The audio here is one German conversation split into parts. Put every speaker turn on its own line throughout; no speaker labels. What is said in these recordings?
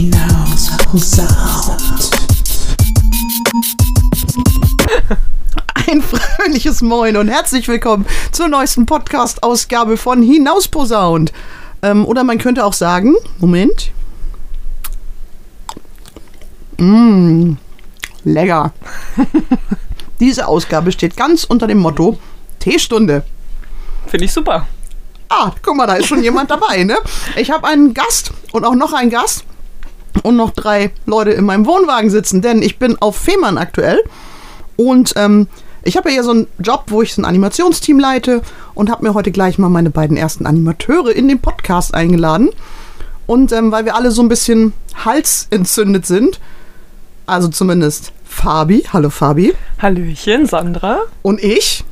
hinaus posaunt. Ein fröhliches Moin und herzlich willkommen zur neuesten Podcast-Ausgabe von Hinaus posaunt. Ähm, oder man könnte auch sagen, Moment. Mmh, lecker. Diese Ausgabe steht ganz unter dem Motto Teestunde.
Finde ich super.
Ah, guck mal, da ist schon jemand dabei, ne? Ich habe einen Gast und auch noch einen Gast und noch drei Leute in meinem Wohnwagen sitzen, denn ich bin auf Fehmarn aktuell und ähm, ich habe ja hier so einen Job, wo ich so ein Animationsteam leite und habe mir heute gleich mal meine beiden ersten Animateure in den Podcast eingeladen. Und ähm, weil wir alle so ein bisschen halsentzündet sind, also zumindest Fabi, hallo Fabi,
Hallöchen, Sandra.
und ich,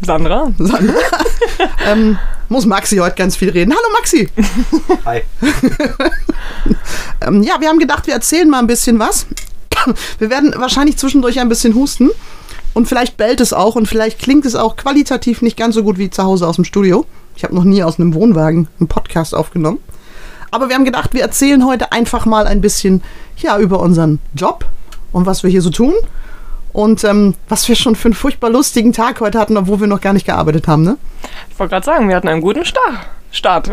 Sandra.
Sandra, ähm, muss Maxi heute ganz viel reden. Hallo Maxi!
Hi.
Ähm, ja, wir haben gedacht, wir erzählen mal ein bisschen was. Wir werden wahrscheinlich zwischendurch ein bisschen husten. Und vielleicht bellt es auch und vielleicht klingt es auch qualitativ nicht ganz so gut wie zu Hause aus dem Studio. Ich habe noch nie aus einem Wohnwagen einen Podcast aufgenommen. Aber wir haben gedacht, wir erzählen heute einfach mal ein bisschen ja, über unseren Job und was wir hier so tun. Und ähm, was wir schon für einen furchtbar lustigen Tag heute hatten, obwohl wir noch gar nicht gearbeitet haben, ne?
Ich wollte gerade sagen, wir hatten einen guten Start. Start.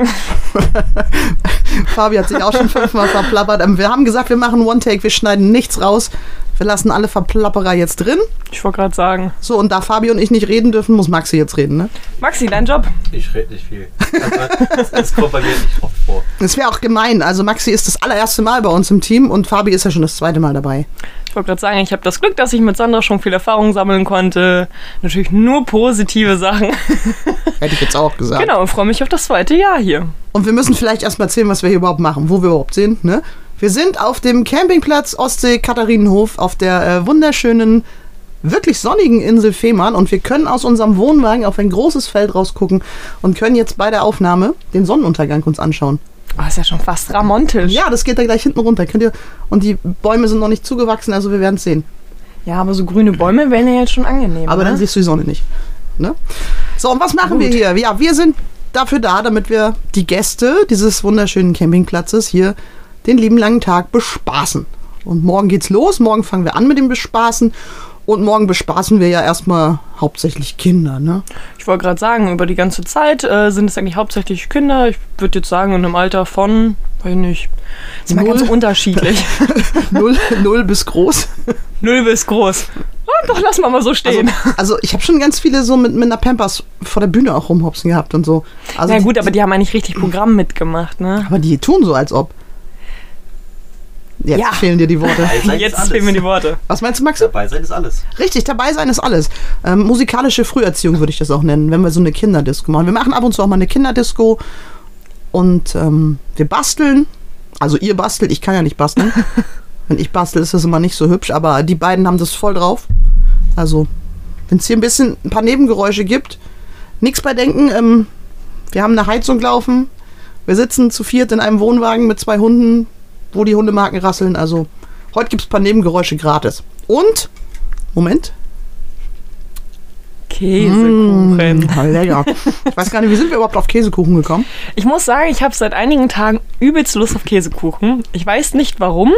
Fabi hat sich auch schon fünfmal verplappert. Ähm, Wir haben gesagt, wir machen One-Take, wir schneiden nichts raus. Wir lassen alle Verplapperer jetzt drin.
Ich wollte gerade sagen.
So, und da Fabi und ich nicht reden dürfen, muss Maxi jetzt reden, ne?
Maxi, dein Job.
Ich rede nicht viel. Also, das kommt bei mir nicht oft vor.
Das wäre auch gemein. Also Maxi ist das allererste Mal bei uns im Team und Fabi ist ja schon das zweite Mal dabei.
Ich wollte gerade sagen, ich habe das Glück, dass ich mit Sandra schon viel Erfahrung sammeln konnte. Natürlich nur positive Sachen.
Hätte ich jetzt auch gesagt.
Genau, und freue mich auf das zweite Jahr hier.
Und wir müssen vielleicht erstmal erzählen, was wir hier überhaupt machen, wo wir überhaupt sind, ne? Wir sind auf dem Campingplatz Ostsee-Katharinenhof auf der äh, wunderschönen, wirklich sonnigen Insel Fehmarn und wir können aus unserem Wohnwagen auf ein großes Feld rausgucken und können jetzt bei der Aufnahme den Sonnenuntergang uns anschauen.
Oh, ist ja schon fast ramontisch.
Ja, das geht da gleich hinten runter. Könnt ihr, und die Bäume sind noch nicht zugewachsen, also wir werden es sehen.
Ja, aber so grüne Bäume wären ja jetzt schon angenehm.
Aber
ne?
dann siehst du die Sonne nicht. Ne? So, und was machen wir
Gut.
hier? Ja, wir sind dafür da, damit wir die Gäste dieses wunderschönen Campingplatzes hier den lieben langen Tag bespaßen. Und morgen geht's los. Morgen fangen wir an mit dem Bespaßen. Und morgen bespaßen wir ja erstmal hauptsächlich Kinder, ne?
Ich wollte gerade sagen, über die ganze Zeit äh, sind es eigentlich hauptsächlich Kinder. Ich würde jetzt sagen, in einem Alter von, weiß nicht, ist
Null.
ganz unterschiedlich.
Null, null bis groß.
Null bis groß. Ah, doch, lass mal mal so
Also,
stehen.
also ich habe schon ganz viele so mit, mit einer Pampers vor der Bühne auch rumhopsen gehabt und so. Also die-
gut, aber die haben eigentlich richtig Programm mitgemacht, ne?
aber die tun so, als ob. Jetzt
Ja.
fehlen dir die Worte.
Jetzt fehlen mir die Worte.
Was meinst du, Maxi?
Dabei sein ist alles.
Richtig, dabei sein ist alles. Ähm, musikalische Früherziehung würde ich das auch nennen, wenn wir so eine Kinderdisco machen. Wir machen ab und zu auch mal eine Kinderdisco und ähm, wir basteln. Also ihr bastelt, ich kann ja nicht basteln. wenn ich bastel, ist das immer nicht so hübsch, aber die beiden haben das voll drauf. Also, wenn es hier ein bisschen ein paar Nebengeräusche gibt, nichts bei denken. Ähm, wir haben eine Heizung laufen. Wir sitzen zu viert in einem Wohnwagen mit zwei Hunden, wo die Hundemarken rasseln. Also, heute gibt es ein paar Nebengeräusche gratis. Und, Moment,
Käsekuchen.
Ah, lecker. Ich weiß gar nicht, wie sind wir überhaupt auf Käsekuchen gekommen?
Ich muss sagen, ich habe seit einigen Tagen übelst Lust auf Käsekuchen. Ich weiß nicht warum.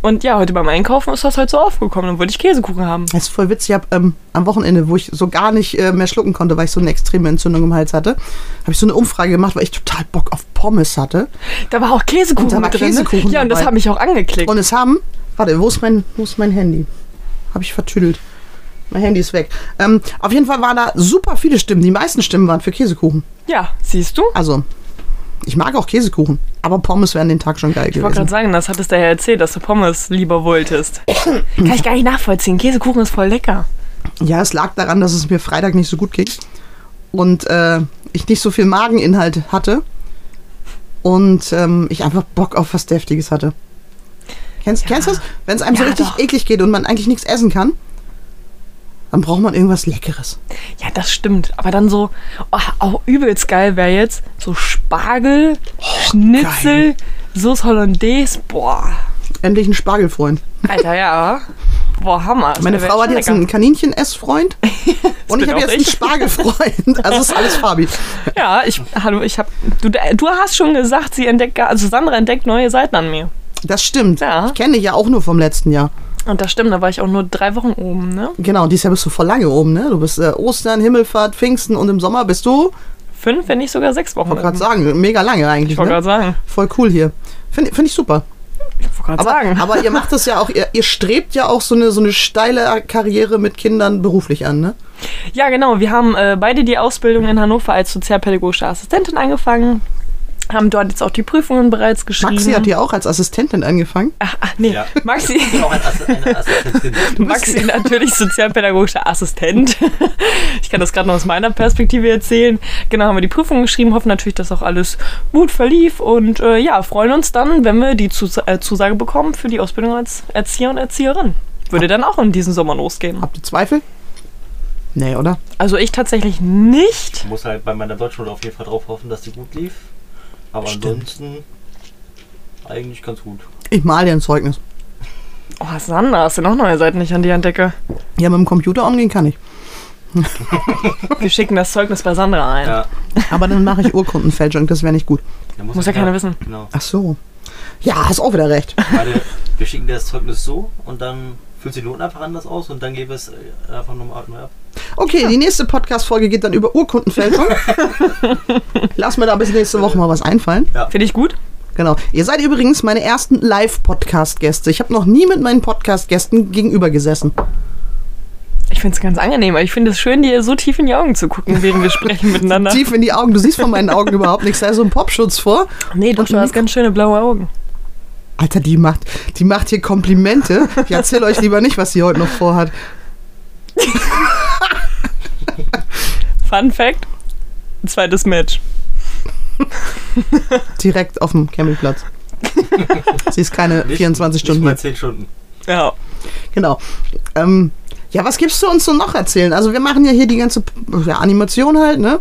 Und ja, heute beim Einkaufen ist das halt so aufgekommen. Dann wollte ich Käsekuchen haben.
Das ist voll witzig. Ich habe ähm, am Wochenende, wo ich so gar nicht äh, mehr schlucken konnte, weil ich so eine extreme Entzündung im Hals hatte, habe ich so eine Umfrage gemacht, weil ich total Bock auf Pommes hatte.
Da war auch Käsekuchen
Und da war
drin. ne?
Käsekuchen
ja, und das habe ich auch angeklickt.
Und es haben, warte, wo ist mein, wo ist mein Handy? Habe ich vertüdelt. Mein Handy ist weg. Ähm, auf jeden Fall waren da super viele Stimmen. Die meisten Stimmen waren für Käsekuchen.
ja, siehst du?
Also, ich mag auch Käsekuchen, aber Pommes wären den Tag schon geil
Ich wollte
gewesen.
gerade sagen, das hattest du ja erzählt, dass du Pommes lieber wolltest. Kann ich gar nicht nachvollziehen. Käsekuchen ist voll lecker.
Ja, es lag daran, dass es mir Freitag nicht so gut ging und äh, ich nicht so viel Mageninhalt hatte und ähm, ich einfach Bock auf was Deftiges hatte. Kennst,
Ja.
kennst du das? Wenn es einem so
Ja,
richtig
doch.
eklig geht und man eigentlich nichts essen kann, dann braucht man irgendwas Leckeres.
Ja, das stimmt. Aber dann so, oh, auch übelst geil wäre jetzt so Spargel, Schnitzel, Sauce Hollandaise. Boah,
Endlich ein Spargelfreund.
Alter, ja. Boah, Hammer. Das
Meine Frau hat jetzt
lecker.
einen Kaninchen-Essfreund und ich habe jetzt einen
ich.
Spargelfreund. Also ist alles Fabi.
Ja, ich, hallo, ich hab, du, du hast schon gesagt, sie entdeckt, also Sandra entdeckt neue Seiten an mir.
Das stimmt.
Ja.
Ich kenne dich ja auch nur vom letzten Jahr.
Und das stimmt, da war ich auch nur drei Wochen oben, ne?
Genau, und dieses Jahr bist du voll lange oben, ne? Du bist äh, Ostern, Himmelfahrt, Pfingsten und im Sommer bist du,
Fünf, wenn nicht sogar sechs Wochen.
ich wollte gerade sagen, mega lange eigentlich.
Ich wollte
Ne?
gerade sagen.
Voll cool hier. Finde find ich super.
Ich wollte gerade sagen.
aber ihr macht das ja auch, ihr, ihr strebt ja auch so eine, so eine steile Karriere mit Kindern beruflich an, ne?
Ja, genau. Wir haben äh, beide die Ausbildung in Hannover als sozialpädagogische Assistentin angefangen. Haben dort jetzt auch die Prüfungen bereits geschrieben.
Maxi hat hier auch als Assistentin angefangen.
Ach, ach nee,
Ja.
Maxi.
Ich bin auch eine Assistentin.
Maxi natürlich sozialpädagogischer Assistent. Ich kann das gerade noch aus meiner Perspektive erzählen. Genau, haben wir die Prüfung geschrieben, hoffen natürlich, dass auch alles gut verlief und äh, ja, freuen uns dann, wenn wir die Zus äh, Zusage bekommen für die Ausbildung als Erzieher und Erzieherin. Würde dann auch in diesem Sommer losgehen.
Habt ihr Zweifel? Nee, oder?
Also ich tatsächlich nicht.
Ich muss halt bei meiner Deutschschule auf jeden Fall drauf hoffen, dass die gut lief. Aber
Stimmt.
ansonsten eigentlich ganz gut.
Ich mal dir ein Zeugnis.
Oh, Sandra, hast du noch neue Seiten nicht an die Entdecke?
Ja, mit dem Computer umgehen kann ich.
Wir schicken das Zeugnis bei Sandra ein.
Ja.
Aber dann mache ich Urkundenfälschung, das wäre nicht gut.
da
Muss ja keiner wissen.
Genau.
Ach so. Ja, hast auch wieder recht.
Weil wir schicken dir das Zeugnis so und dann fühlt sich die Noten einfach anders aus und dann geben wir es äh, einfach nochmal neu ab.
Okay, die nächste Podcast-Folge geht dann über Urkundenfälschung. Lass mir da bis nächste Woche mal was einfallen.
Finde ich gut.
Genau. Ihr seid übrigens meine ersten Live-Podcast-Gäste. Ich habe noch nie mit meinen Podcast-Gästen gegenüber gesessen.
Ich finde es ganz angenehm, aber ich finde es schön, dir so tief in die Augen zu gucken, während wir sprechen miteinander.
Tief in die Augen. Du siehst von meinen Augen überhaupt nichts. Da ist so ein Popschutz vor.
Nee, doch, du hast ganz schöne blaue Augen.
Alter, die macht, die macht hier Komplimente. Ich erzähle euch lieber nicht, was sie heute noch vorhat.
Fun Fact: zweites Match.
Direkt auf dem Campingplatz. Sie ist keine
Nicht-
24 Stunden
Nicht mal
hier.
10 Stunden.
Ja.
Genau. Ähm, ja, was gibst du uns so noch erzählen? Also wir machen ja hier die ganze ja, Animation halt, ne?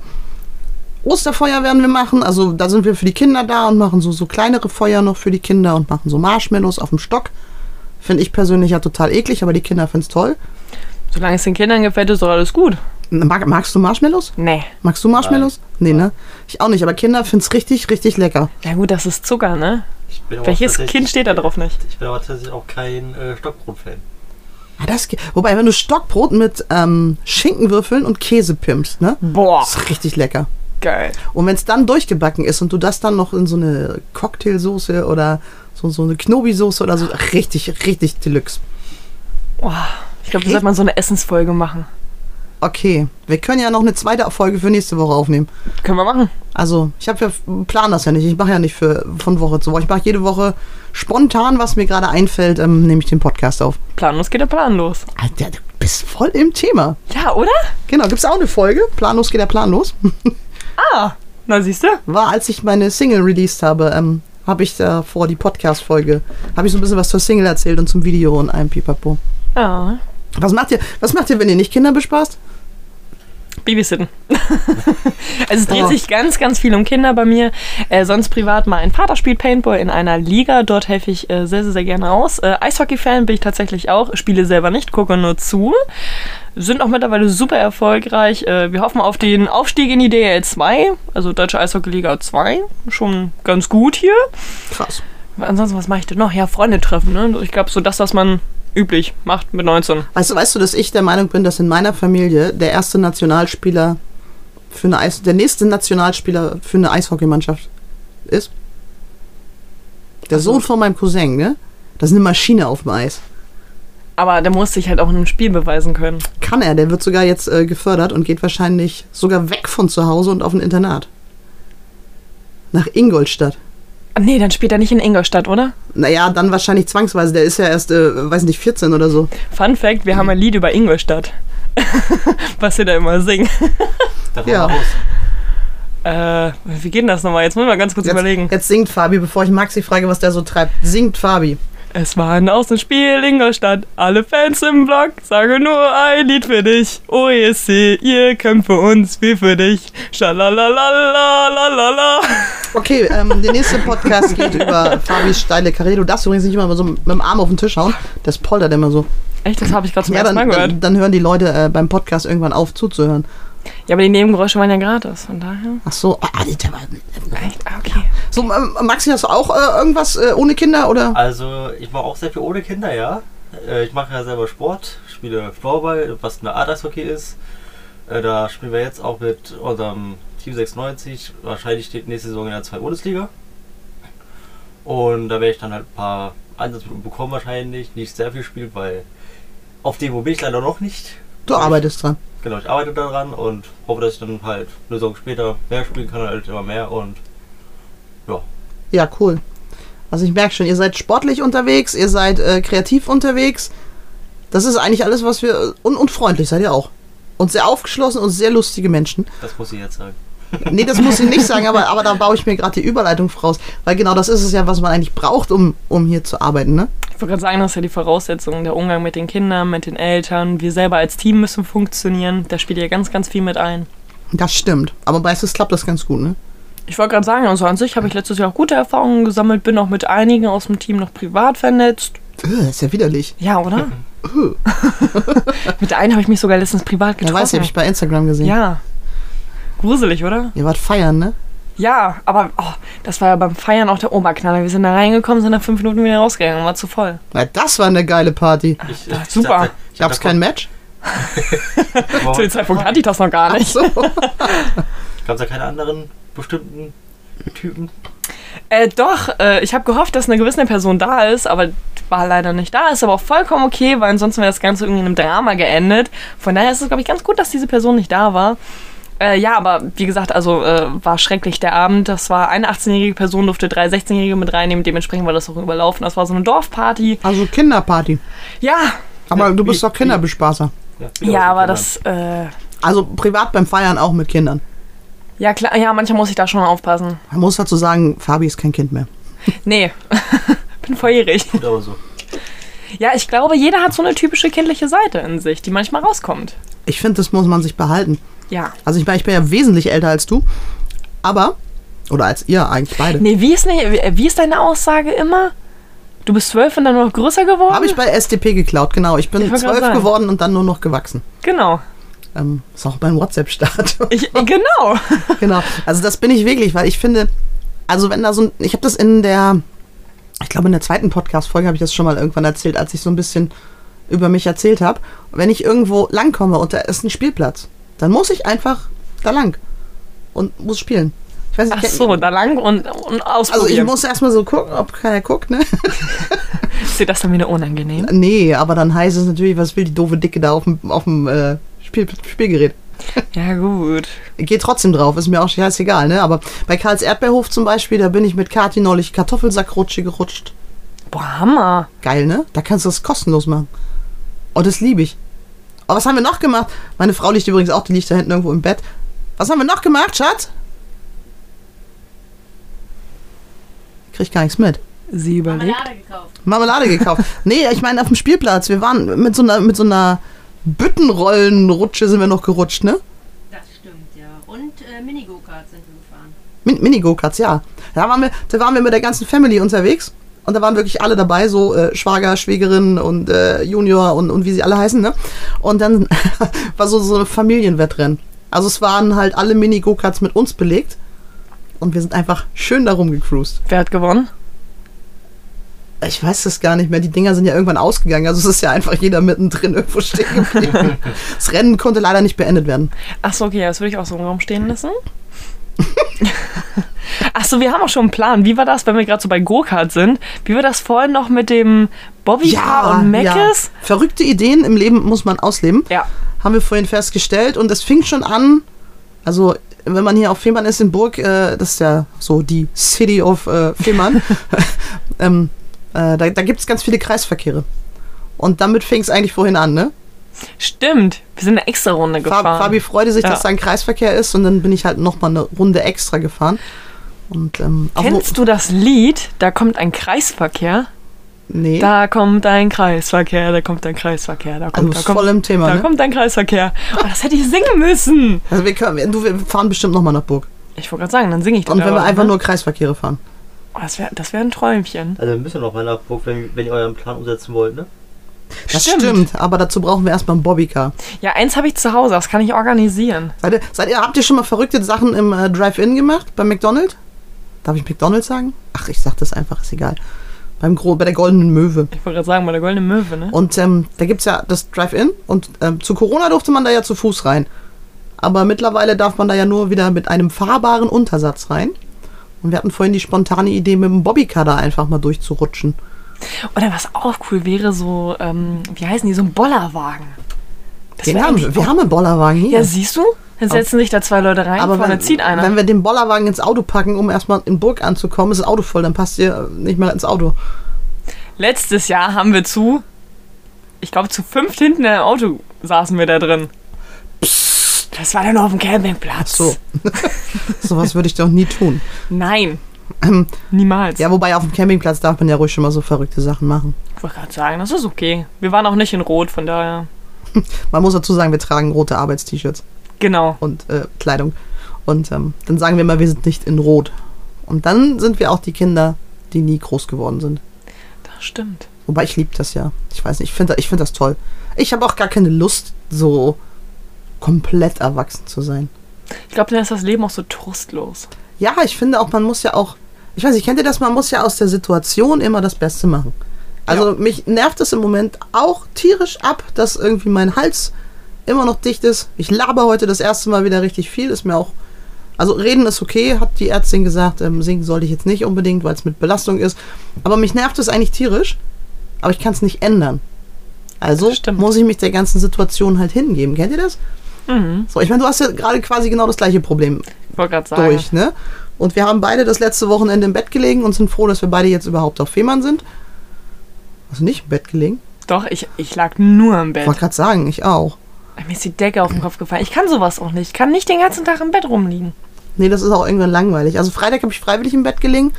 Osterfeuer werden wir machen, also da sind wir für die Kinder da und machen so, so kleinere Feuer noch für die Kinder und machen so Marshmallows auf dem Stock. Finde ich persönlich ja total eklig, aber die Kinder finden es toll.
Solange es den Kindern gefällt, ist doch alles gut.
Mag, magst du Marshmallows?
Nee.
Magst du Marshmallows? Nee, ne? Ich auch nicht, aber Kinder finden es richtig, richtig lecker.
Ja gut, das ist Zucker, ne?
Ich bin aber
Welches Kind steht da drauf nicht?
Ich bin aber tatsächlich auch kein äh, Stockbrot-Fan.
Ah, das, wobei, wenn du Stockbrot mit ähm, Schinkenwürfeln und Käse pimpst, ne?
Boah,
ist richtig lecker.
Geil.
Und wenn es dann durchgebacken ist und du das dann noch in so eine Cocktailsoße oder so, so eine Knobi-Soße oder so, richtig, richtig Deluxe.
Boah, ich glaube, da sollte man so eine Essensfolge machen.
Okay, wir können ja noch eine zweite Folge für nächste Woche aufnehmen.
Können wir machen.
Also, ich habe ja plan das ja nicht. Ich mache ja nicht für von Woche zu Woche. Ich mache jede Woche spontan, was mir gerade einfällt, ähm, nehme ich den Podcast auf.
Planlos geht der Plan los.
Alter, du bist voll im Thema.
Ja, oder?
Genau, gibt's auch eine Folge? Planlos geht der Plan los.
Ah, na siehst du?
War, als ich meine Single released habe, ähm, habe ich da vor die Podcast-Folge, habe ich so ein bisschen was zur Single erzählt und zum Video und allem Pipapo.
Ja.
Was macht ihr, was macht ihr, wenn ihr nicht Kinder bespaßt?
Babysitten. also es dreht
Oh.
sich ganz, ganz viel um Kinder bei mir. Äh, sonst privat mein Vater spielt Paintball in einer Liga. Dort helfe ich äh, sehr, sehr, sehr gerne aus. Äh, Eishockey-Fan bin ich tatsächlich auch. Spiele selber nicht, gucke nur zu. Sind auch mittlerweile super erfolgreich. Äh, wir hoffen auf den Aufstieg in die DL 2, also Deutsche Eishockey-Liga 2. Schon ganz gut hier.
Krass.
Ansonsten, was mache ich denn noch? Ja, Freunde treffen. Ne? Ich glaube, so das, was man üblich macht mit 19.
Weißt du, weißt du, dass ich der Meinung bin, dass in meiner Familie der erste Nationalspieler für eine Eis, der nächste Nationalspieler für eine Eishockeymannschaft ist? Der Sohn von meinem Cousin, ne? Das ist eine Maschine auf dem Eis.
Aber der muss sich halt auch in einem Spiel beweisen können.
Kann er, der wird sogar jetzt äh, gefördert und geht wahrscheinlich sogar weg von zu Hause und auf ein Internat. Nach Ingolstadt.
Ah, Nee, dann spielt er nicht in Ingolstadt, oder?
Naja, dann wahrscheinlich zwangsweise. Der ist ja erst, äh, weiß nicht, 14 oder so.
Fun Fact, wir haben ein Lied über Ingolstadt. Was wir da immer singen.
Davon
Ja.
Äh, wie geht denn das nochmal? Jetzt müssen wir ganz kurz
Jetzt,
überlegen.
jetzt singt Fabi, bevor ich Maxi frage, was der so treibt. Singt Fabi.
Es war ein Außenspiel Ingolstadt. Alle Fans im Block sagen nur ein Lied für dich. OESC, ihr kämpft für uns, wir für dich. Schalalalalala.
Okay, ähm, der nächste Podcast geht über Fabis steile Karriere. Du darfst übrigens nicht immer so mit dem Arm auf den Tisch hauen. Das poltert immer so.
Echt, das habe ich gerade zum
Ja,
ersten Mal gehört.
dann, dann hören die Leute äh, beim Podcast irgendwann auf zuzuhören.
Ja, aber die Nebengeräusche waren ja gratis, von daher.
Ach so, ah, die- der war-
Echt? Ah, okay.
so ähm, Maxi, hast du auch äh, irgendwas äh, ohne Kinder oder?
Also, ich mache auch sehr viel ohne Kinder, ja. Äh, ich mache ja selber Sport, spiele Floorball, was eine Art Eishockey ist. Äh, da spielen wir jetzt auch mit unserem Team 96. Wahrscheinlich steht nächste Saison in der 2 Bundesliga. Und da werde ich dann halt ein paar Einsatzminuten bekommen wahrscheinlich. Nicht sehr viel spielen, weil auf dem bin ich leider noch nicht.
Du arbeitest dran.
Genau, ich arbeite daran und hoffe, dass ich dann halt eine Saison später mehr spielen kann, halt immer mehr und ja.
Ja, cool. Also ich merke schon, ihr seid sportlich unterwegs, ihr seid äh, kreativ unterwegs. Das ist eigentlich alles, was wir. Und, und freundlich seid ihr auch. Und sehr aufgeschlossen und sehr lustige Menschen.
Das muss ich jetzt sagen.
Nee, das muss ich nicht sagen, aber, aber da baue ich mir gerade die Überleitung voraus. Weil genau das ist es ja, was man eigentlich braucht, um, um hier zu arbeiten, ne?
Ich wollte gerade sagen, das ist ja die Voraussetzung, der Umgang mit den Kindern, mit den Eltern. Wir selber als Team müssen funktionieren. Da spielt ja ganz, ganz viel mit ein.
Das stimmt. Aber meistens klappt das ganz gut, ne?
Ich wollte gerade sagen, also an sich habe ich letztes Jahr auch gute Erfahrungen gesammelt, bin auch mit einigen aus dem Team noch privat vernetzt.
Äh, ist ja widerlich.
Ja, oder? mit der einen habe ich mich sogar letztens privat
Ja,
getroffen.
weiß ich, habe ich bei Instagram gesehen.
ja. Gruselig, oder?
Ihr wart feiern, ne?
Ja, aber oh, das war ja beim Feiern auch der Oberknaller. Wir sind da reingekommen, sind nach fünf Minuten wieder rausgegangen, war zu voll.
Na, das war eine geile Party.
Ich,
ist super.
ich
Gab's kein Match?
Zu dem Zeitpunkt hatte ich das noch gar nicht.
So.
Gab es da keine anderen bestimmten Typen?
Äh, doch, äh, ich habe gehofft, dass eine gewisse Person da ist, aber war leider nicht da. Ist aber auch vollkommen okay, weil ansonsten wäre das Ganze irgendwie in einem Drama geendet. Von daher ist es, glaube ich, ganz gut, dass diese Person nicht da war. Äh, ja, aber wie gesagt, also äh, war schrecklich der Abend. Das war eine 18-jährige Person, durfte drei 16-Jährige mit reinnehmen. Dementsprechend war das auch überlaufen. Das war so eine Dorfparty.
Also Kinderparty.
Ja,
Aber
Ja,
du bist
wie-
doch Kinderbespaßer.
Ja,
ja, aber das, äh,
Also privat beim Feiern auch mit Kindern.
ja klar, ja, manchmal muss ich da schon aufpassen.
Man muss dazu sagen, Fabi ist kein Kind mehr.
Nee, bin volljährig.
Kindern. Aber so.
Ja, ich glaube, jeder hat so eine typische kindliche Seite in sich, die manchmal rauskommt.
Ich finde, das muss man sich behalten.
Ja.
Also ich meine, ich bin ja wesentlich älter als du. Aber, oder als ihr eigentlich beide.
Nee, wie ist, ne, wie- ist deine Aussage immer? Du bist zwölf und dann noch größer geworden?
Habe ich bei SDP geklaut, genau. Ich bin zwölf geworden und dann nur noch gewachsen.
Genau.
Ähm, ist auch mein WhatsApp-Start.
Genau.
genau. Also das bin ich wirklich, weil ich finde, also wenn da so ein, ich habe das in der, ich glaube in der zweiten Podcast-Folge habe ich das schon mal irgendwann erzählt, als ich so ein bisschen über mich erzählt habe. Wenn ich irgendwo langkomme und da ist ein Spielplatz, dann muss ich einfach da lang und muss spielen. Ich weiß nicht,
Ach so, da lang und, und
also ich
ausprobieren.
muss erstmal so gucken, ob keiner guckt, ne?
ist dir das dann wieder unangenehm?
Nee, aber dann heißt es natürlich, was will die doofe Dicke da auf dem, auf dem äh, Spiel, Spielgerät?
Ja, gut.
Geht trotzdem drauf, ist mir auch scheißegal, ne? Aber bei Karls Erdbeerhof zum Beispiel, da bin ich mit Kati neulich Kartoffelsackrutsche gerutscht.
Boah, Hammer.
Geil, ne? Da kannst du das kostenlos machen. Oh, das liebe ich. Aber was haben wir noch gemacht? Meine Frau liegt übrigens auch, die liegt da hinten irgendwo im Bett. Was haben wir noch gemacht, Schatz? Krieg gar nichts mit.
Sie überlegt.
Marmelade gekauft.
Marmelade gekauft. nee, ich meine auf dem Spielplatz. Wir waren mit so einer, mit so einer Büttenrollenrutsche sind wir noch gerutscht, ne?
Das stimmt, ja. Und äh, Mini-Go-Kart sind wir gefahren.
Min Mini-Go-Karts, ja. Da waren, wir, da waren wir mit der ganzen Family unterwegs. Und da waren wirklich alle dabei, so äh, Schwager, Schwägerin und äh, Junior und, und wie sie alle heißen, ne? Und dann war so, so ein Familienwettrennen. Also es waren halt alle Mini-Go-Karts mit uns belegt. Und wir sind einfach schön da rumgecruised.
Wer hat gewonnen?
Ich weiß das gar nicht mehr. Die Dinger sind ja irgendwann ausgegangen. Also es ist ja einfach jeder mittendrin irgendwo stehen geblieben. das Rennen konnte leider nicht beendet werden.
Ach so, okay, das würde ich auch so im Raum stehen lassen. Ach so, wir haben auch schon einen Plan. Wie war das, wenn wir gerade so bei Go-Kart sind? Wie war das vorhin noch mit dem Bobby-Car und Meckes?
Verrückte Ideen im Leben muss man ausleben.
Ja.
haben wir vorhin festgestellt. Und es fing schon an, also wenn man hier auf Fehmarn ist in Burg, äh, das ist ja so die City of äh, Fehmarn, ähm, äh, da, da gibt es ganz viele Kreisverkehre. Und damit fing es eigentlich vorhin an, ne?
Stimmt. Wir sind eine extra Runde gefahren.
Fabi freute sich,
Ja.
dass da ein Kreisverkehr ist und dann bin ich halt nochmal eine Runde extra gefahren. Und, ähm,
Kennst du das Lied? Da kommt ein Kreisverkehr.
Nee,
Da kommt ein Kreisverkehr, da kommt ein Kreisverkehr, da
also
kommt,
du
da kommt,
voll im Thema,
da
ne?
kommt ein Kreisverkehr. Oh, das hätte ich singen müssen.
Also wir, können, du, wir fahren bestimmt nochmal nach Burg.
Ich wollte gerade sagen, dann singe ich
Und
da
wenn wir einfach
ne?
nur Kreisverkehre fahren.
Oh, das wäre das wär ein Träumchen.
Also wir müssen noch mal nach Burg, wenn, wenn ihr euren Plan umsetzen wollt, ne?
Das stimmt. aber dazu brauchen wir erstmal ein Bobbycar.
Ja, eins habe ich zu Hause, das kann ich organisieren.
Seid ihr, seid ihr, habt ihr schon mal verrückte Sachen im äh, Drive-In gemacht? Beim McDonald's? Darf ich McDonald's sagen? Ach, ich sag das einfach, ist egal. Beim Gro bei der Goldenen Möwe.
Ich wollte gerade sagen, bei der Goldene Möwe, ne?
Und ähm, da gibt es ja das Drive-In und ähm, zu Corona durfte man da ja zu Fuß rein. Aber mittlerweile darf man da ja nur wieder mit einem fahrbaren Untersatz rein. Und wir hatten vorhin die spontane Idee, mit dem Bobbycar da einfach mal durchzurutschen.
Oder was auch cool wäre, so, ähm, wie heißen die, so ein Bollerwagen. Das wär
haben wir. Wir haben einen Bollerwagen hier.
Ja, siehst du? Dann setzen sich da zwei Leute rein,
aber
vorne
wenn,
zieht einer.
wenn wir den Bollerwagen ins Auto packen, um erstmal in Burg anzukommen, ist das Auto voll, dann passt ihr nicht mehr ins Auto.
Letztes Jahr haben wir zu, ich glaube zu fünft hinten in einem Auto saßen wir da drin. Das war dann auf dem Campingplatz.
So. Sowas würde ich doch nie tun.
Nein, niemals.
ja, wobei auf dem Campingplatz darf man ja ruhig schon mal so verrückte Sachen machen.
Ich wollte gerade sagen, das ist okay. Wir waren auch nicht in Rot, von daher.
Man muss dazu sagen, wir tragen rote Arbeitst-T-Shirts
Genau.
und äh, Kleidung. Und ähm, dann sagen wir mal, wir sind nicht in Rot. Und dann sind wir auch die Kinder, die nie groß geworden sind.
Das stimmt.
Wobei ich liebe das ja. Ich weiß nicht, ich finde ich find das toll. Ich habe auch gar keine Lust, so komplett erwachsen zu sein.
Ich glaube, dann ist das Leben auch so trostlos.
Ja, ich finde auch, man muss ja auch, ich weiß nicht, kennt ihr das? Man muss ja aus der Situation immer das Beste machen. Also mich nervt es im Moment auch tierisch ab, dass irgendwie mein Hals immer noch dicht ist. Ich laber heute das erste Mal wieder richtig viel, ist mir auch, also reden ist okay, hat die Ärztin gesagt, ähm, singen sollte ich jetzt nicht unbedingt, weil es mit Belastung ist. Aber mich nervt es eigentlich tierisch, aber ich kann es nicht ändern. Also muss ich mich der ganzen Situation halt hingeben. Kennt ihr das?
Mhm.
So, ich meine, du hast ja gerade quasi genau das gleiche Problem
Ich
durch, ne? Und wir haben beide das letzte Wochenende im Bett gelegen und sind froh, dass wir beide jetzt überhaupt auf Fehmarn sind. Hast du nicht im Bett gelegen?
Doch, ich, ich lag nur im
Ich
Bett.
wollte gerade sagen, ich auch.
Mir ist die Decke auf den Kopf gefallen. Ich kann sowas auch nicht. Ich kann nicht den ganzen Tag im Bett rumliegen.
Nee, das ist auch irgendwann langweilig. Also Freitag habe ich freiwillig im Bett gelegen.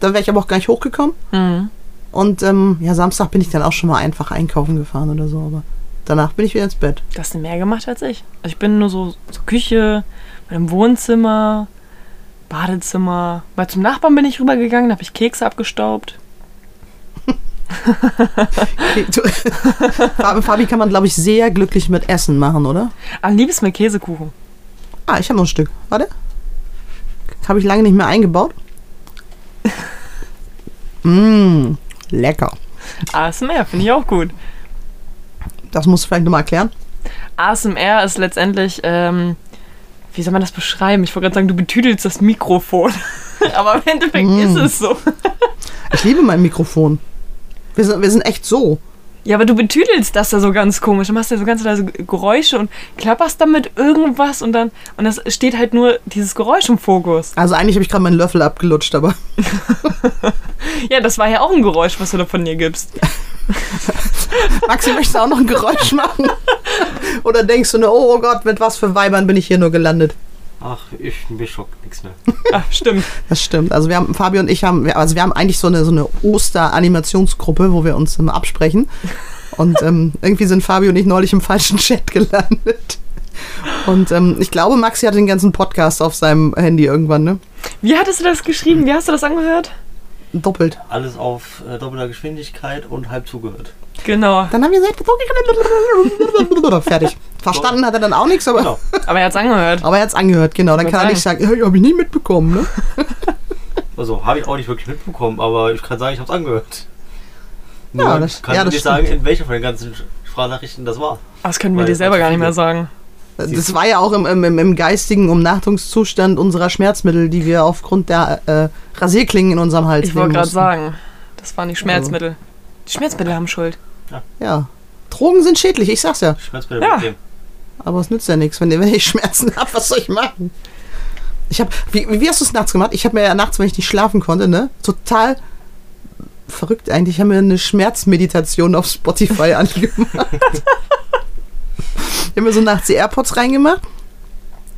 Da wäre ich aber auch gar nicht hochgekommen.
Mhm.
Und ähm, ja, Samstag bin ich dann auch schon mal einfach einkaufen gefahren oder so. Aber danach bin ich wieder ins Bett.
Du hast mehr gemacht als ich. Also ich bin nur so, so Küche, meinem Wohnzimmer, Badezimmer. Mal zum Nachbarn bin ich rübergegangen, da habe ich Kekse abgestaubt.
Fabi- Fabi kann man, glaube ich, sehr glücklich mit Essen machen, oder?
Am liebsten mit Käsekuchen.
Ah, ich habe noch ein Stück. Warte. Habe ich lange nicht mehr eingebaut. Mmm, lecker.
ASMR finde ich auch gut.
Das musst du vielleicht nochmal erklären.
ASMR ist letztendlich, ähm, wie soll man das beschreiben? Ich wollte gerade sagen, du betüdelst das Mikrofon. Aber im Endeffekt ist es so.
Ich liebe mein Mikrofon. Wir sind, wir sind echt so.
Ja, aber du betüdelst das da so ganz komisch. Du machst ja so ganz leise Geräusche und klapperst damit irgendwas und dann, und das steht halt nur dieses Geräusch im Fokus.
Also eigentlich habe ich gerade meinen Löffel abgelutscht, aber
Ja, das war ja auch ein Geräusch, was du da von dir gibst.
Maxi, möchtest du auch noch ein Geräusch machen? Oder denkst du nur, oh Gott, mit was für Weibern bin ich hier nur gelandet?
Ach, ich, mir schockt nichts mehr.
Ach, stimmt.
Das stimmt. Also wir haben, Fabio und ich haben, wir- also wir haben eigentlich so eine, so eine Oster-Animationsgruppe, wo wir uns immer absprechen. Und ähm, irgendwie sind Fabio und ich neulich im falschen Chat gelandet. Und ähm, ich glaube, Maxi hat den ganzen Podcast auf seinem Handy irgendwann, ne?
Wie hattest du das geschrieben? Wie hast du das angehört?
Doppelt.
Alles auf äh, doppelter Geschwindigkeit und halb zugehört.
Genau.
Dann haben wir gesagt, fertig. Verstanden hat er dann auch nichts, aber,
Genau.
Aber er hat's angehört.
aber er hat es angehört, genau. Dann kann er nicht sagen, hey, habe ich nie mitbekommen, ne?
Also habe ich auch nicht wirklich mitbekommen, aber ich kann sagen, ich habe es angehört. Nur
Ja, das-
ich kann
ja, das
nicht
stimmt.
sagen, in welcher von den ganzen Sprachnachrichten das war.
Aber das können wir
Weil-
dir selber gar nicht mehr sagen.
Das war ja auch im, im, im geistigen Umnachtungszustand unserer Schmerzmittel, die wir aufgrund der äh, Rasierklingen in unserem Hals
Ich wollte gerade sagen, das waren die Schmerzmittel. Die Schmerzmittel haben Schuld.
Ja. Drogen sind schädlich, ich sag's ja.
Schmerzmittel
Ja.
mitnehmen.
Aber es nützt ja nichts. Wenn, wenn ich Schmerzen habe, was soll ich machen? Ich hab, wie, wie hast du es nachts gemacht? Ich habe mir ja nachts, wenn ich nicht schlafen konnte, ne, total verrückt eigentlich, ich habe mir eine Schmerzmeditation auf Spotify angemacht. ich habe mir so nachts die AirPods reingemacht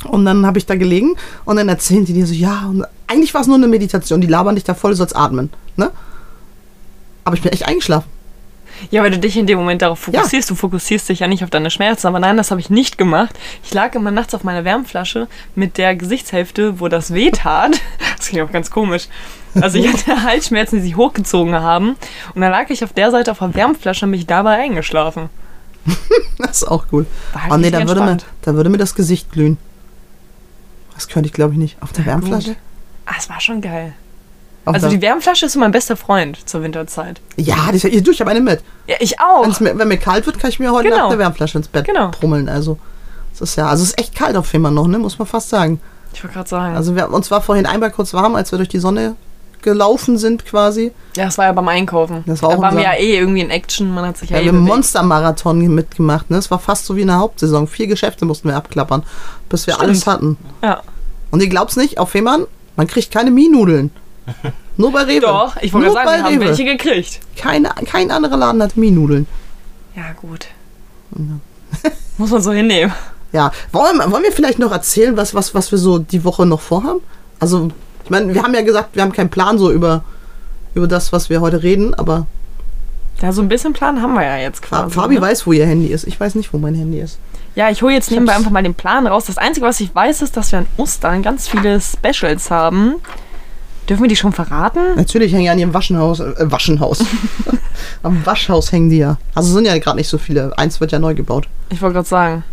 und dann habe ich da gelegen und dann erzählen die dir so, ja, und eigentlich war es nur eine Meditation, die labern dich da voll, du sollst atmen, ne? Aber ich bin echt eingeschlafen.
Ja, weil du dich in dem Moment darauf fokussierst. Du fokussierst dich ja nicht auf deine Schmerzen. Aber nein, das habe ich nicht gemacht. Ich lag immer nachts auf meiner Wärmflasche mit der Gesichtshälfte, wo das weh tat. Das klingt auch ganz komisch. Also ich hatte Halsschmerzen, die sich hochgezogen haben. Und dann lag ich auf der Seite auf der Wärmflasche und bin ich dabei eingeschlafen.
Das ist auch cool.
War halt
Oh nee, da würde, mir, da würde mir das Gesicht glühen. Das könnte ich, glaube ich, nicht. Auf der Wärmflasche?
Ah, es war schon geil. Also die Wärmflasche ist so mein bester Freund zur Winterzeit.
ja, ist ja, du, ich habe eine mit.
Ja, ich auch.
Mir, wenn mir kalt wird, kann ich mir heute
Genau.
Nacht eine Wärmflasche ins Bett
Genau.
brummeln. Also, es ist ja, also es ist echt kalt auf Fehmarn noch, ne? Muss man fast sagen.
Ich wollte gerade sagen.
Also wir, uns war vorhin einmal kurz warm, als wir durch die Sonne gelaufen sind quasi.
ja, das war ja beim Einkaufen.
Das war
da
auch
waren wir ja eh irgendwie in Action. Man hat sich ja,
Ja,
eh
wir haben. Monstermarathon mitgemacht, ne? Es war fast so wie in der Hauptsaison. Vier Geschäfte mussten wir abklappern, bis wir
Stimmt.
alles hatten.
Ja.
Und ihr glaubt's nicht, auf Fehmarn, man kriegt keine Mienudeln. Nur bei Rewe.
Doch, ich wollte sagen, wir haben welche gekriegt.
Keine, kein anderer Laden hat Mienudeln.
Ja, gut. Muss man so hinnehmen.
Ja, wollen, wir- wollen wir vielleicht noch erzählen, was, was, was wir so die Woche noch vorhaben? Also, ich meine, wir haben ja gesagt, wir haben keinen Plan so über, über das, was wir heute reden, aber
Ja, so ein bisschen Plan haben wir ja jetzt quasi.
Fabi
ne?
weiß, wo ihr Handy ist. Ich weiß nicht, wo mein Handy ist.
Ja, ich hole jetzt nebenbei einfach mal den Plan raus. Das Einzige, was ich weiß, ist, dass wir an Ostern ganz viele Specials haben. Dürfen wir die schon verraten?
Natürlich hängen ja an ihrem Waschenhaus, äh, Waschenhaus. Am Waschhaus hängen die ja. Also sind ja gerade nicht so viele. Eins wird ja neu gebaut.
Ich wollte gerade sagen.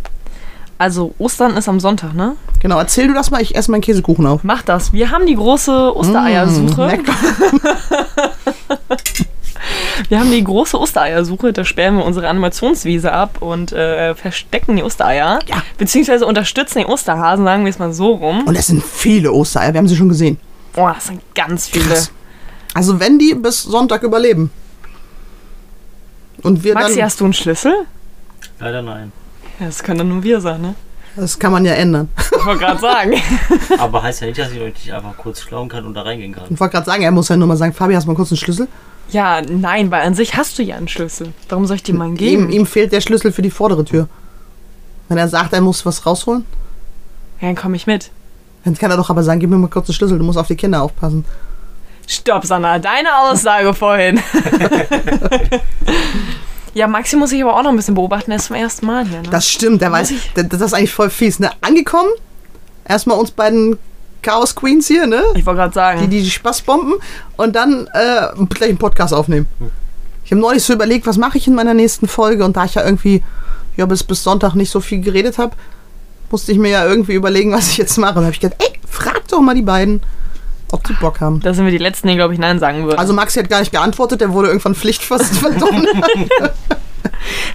Also, Ostern ist am Sonntag, ne?
Genau, erzähl du das mal, ich esse meinen Käsekuchen auf.
Mach das. Wir haben die große Ostereiersuche.
Mm,
wir haben die große Ostereiersuche. Da sperren wir unsere Animationswiese ab und äh, verstecken die Ostereier.
Ja.
Beziehungsweise unterstützen den Osterhasen, sagen wir es mal so rum.
Und es sind viele Ostereier, wir haben sie schon gesehen.
Boah, das sind ganz viele.
Krass. Also wenn die bis Sonntag überleben. Und wir
Maxi,
dann.
hast du einen Schlüssel?
Leider nein.
Ja, das können dann nur wir sein, ne?
Das kann man ja ändern.
Ich wollte gerade sagen.
Aber heißt ja nicht, dass ich euch nicht einfach kurz schlauen kann und da reingehen kann.
Ich wollte gerade sagen, er muss ja nur mal sagen, Fabi, hast du mal kurz einen Schlüssel?
Ja, nein, weil an sich hast du ja einen Schlüssel. Warum soll ich dir mal einen
Ihm,
geben?
ihm fehlt der Schlüssel für die vordere Tür. Wenn er sagt, er muss was rausholen,
Ja, dann komme ich mit.
Dann kann er doch aber sagen, gib mir mal kurz den Schlüssel, du musst auf die Kinder aufpassen.
Stopp, Sanna, deine Aussage vorhin. ja, Maxi muss ich aber auch noch ein bisschen beobachten. Er ist zum ersten Mal hier, ne?
Das stimmt, der weiß,
ich-
das, das ist eigentlich voll fies, ne? Angekommen, erstmal uns beiden Chaos Queens hier, ne?
ich wollte gerade sagen.
Die, die die Spaßbomben und dann äh, gleich einen Podcast aufnehmen. Ich habe neulich so überlegt, was mache ich in meiner nächsten Folge und da ich ja irgendwie ja, bis, bis Sonntag nicht so viel geredet habe, musste ich mir ja irgendwie überlegen, was ich jetzt mache. Und da habe ich gedacht, ey, frag doch mal die beiden, ob die Bock haben.
da sind wir die Letzten, die, glaube ich, Nein sagen würden.
Also Maxi hat gar nicht geantwortet, der wurde irgendwann pflichtfast verdonnert.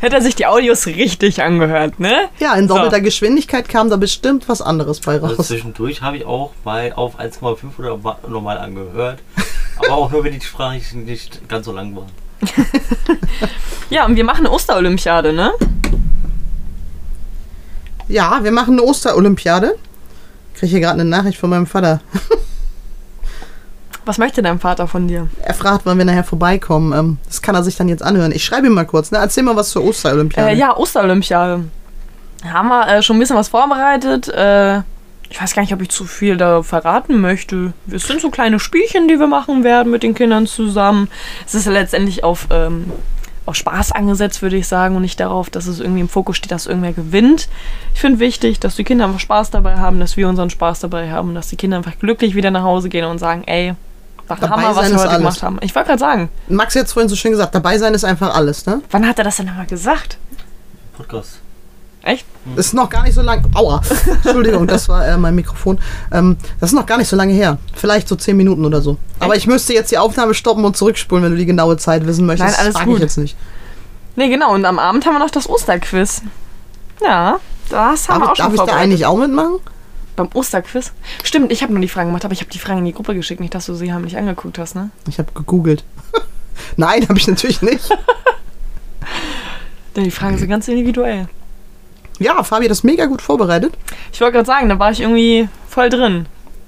Hätte er sich die Audios richtig angehört, ne?
ja, in
So.
doppelter Geschwindigkeit kam da bestimmt was anderes bei
Also
raus.
zwischendurch habe ich auch mal auf 1,5 oder normal angehört. Aber auch nur, wenn die Sprache nicht, nicht ganz so lang war.
Ja, und wir machen eine Osterolympiade, ne?
Ja, wir machen eine Osterolympiade. Kriege hier gerade eine Nachricht von meinem Vater.
Was möchte dein Vater von dir?
Er fragt, wann wir nachher vorbeikommen. Ähm, das kann er sich dann jetzt anhören. Ich schreibe ihm mal kurz. Ne? Erzähl mal was zur Osterolympiade.
Äh, ja, Osterolympiade. Haben wir äh, schon ein bisschen was vorbereitet. Äh, ich weiß gar nicht, ob ich zu viel da verraten möchte. Es sind so kleine Spielchen, die wir machen werden mit den Kindern zusammen. Es ist ja letztendlich auf, ähm, auf Spaß angesetzt, würde ich sagen, und nicht darauf, dass es irgendwie im Fokus steht, dass irgendwer gewinnt. Ich finde wichtig, dass die Kinder einfach Spaß dabei haben, dass wir unseren Spaß dabei haben und dass die Kinder einfach glücklich wieder nach Hause gehen und sagen, ey, war
Dabei
Hammer, was wir heute
alles.
gemacht haben. Ich wollte gerade sagen,
Max hat es vorhin so schön gesagt, dabei sein ist einfach alles. Ne?
wann hat er das denn nochmal gesagt?
Podcast.
Echt?
Ist noch gar nicht so lang. Aua. Entschuldigung, das war äh, mein Mikrofon. Ähm, das ist noch gar nicht so lange her. Vielleicht so zehn Minuten oder so. Aber ich müsste jetzt die Aufnahme stoppen und zurückspulen, wenn du die genaue Zeit wissen möchtest.
Nein, alles
das
gut.
ich jetzt nicht.
Nee, genau. Und am Abend haben wir noch das Osterquiz. Ja, das haben
Darf,
wir auch
ich,
schon
darf ich da eigentlich auch mitmachen?
Beim Osterquiz? Stimmt, ich habe nur die Fragen gemacht, aber ich habe die Fragen in die Gruppe geschickt. Nicht, dass du sie heimlich angeguckt hast, ne?
Ich habe gegoogelt. Nein, habe ich natürlich nicht.
Denn die Fragen sind ganz individuell.
Ja, Fabi hat das mega gut vorbereitet.
Ich wollte gerade sagen, da war ich irgendwie voll drin.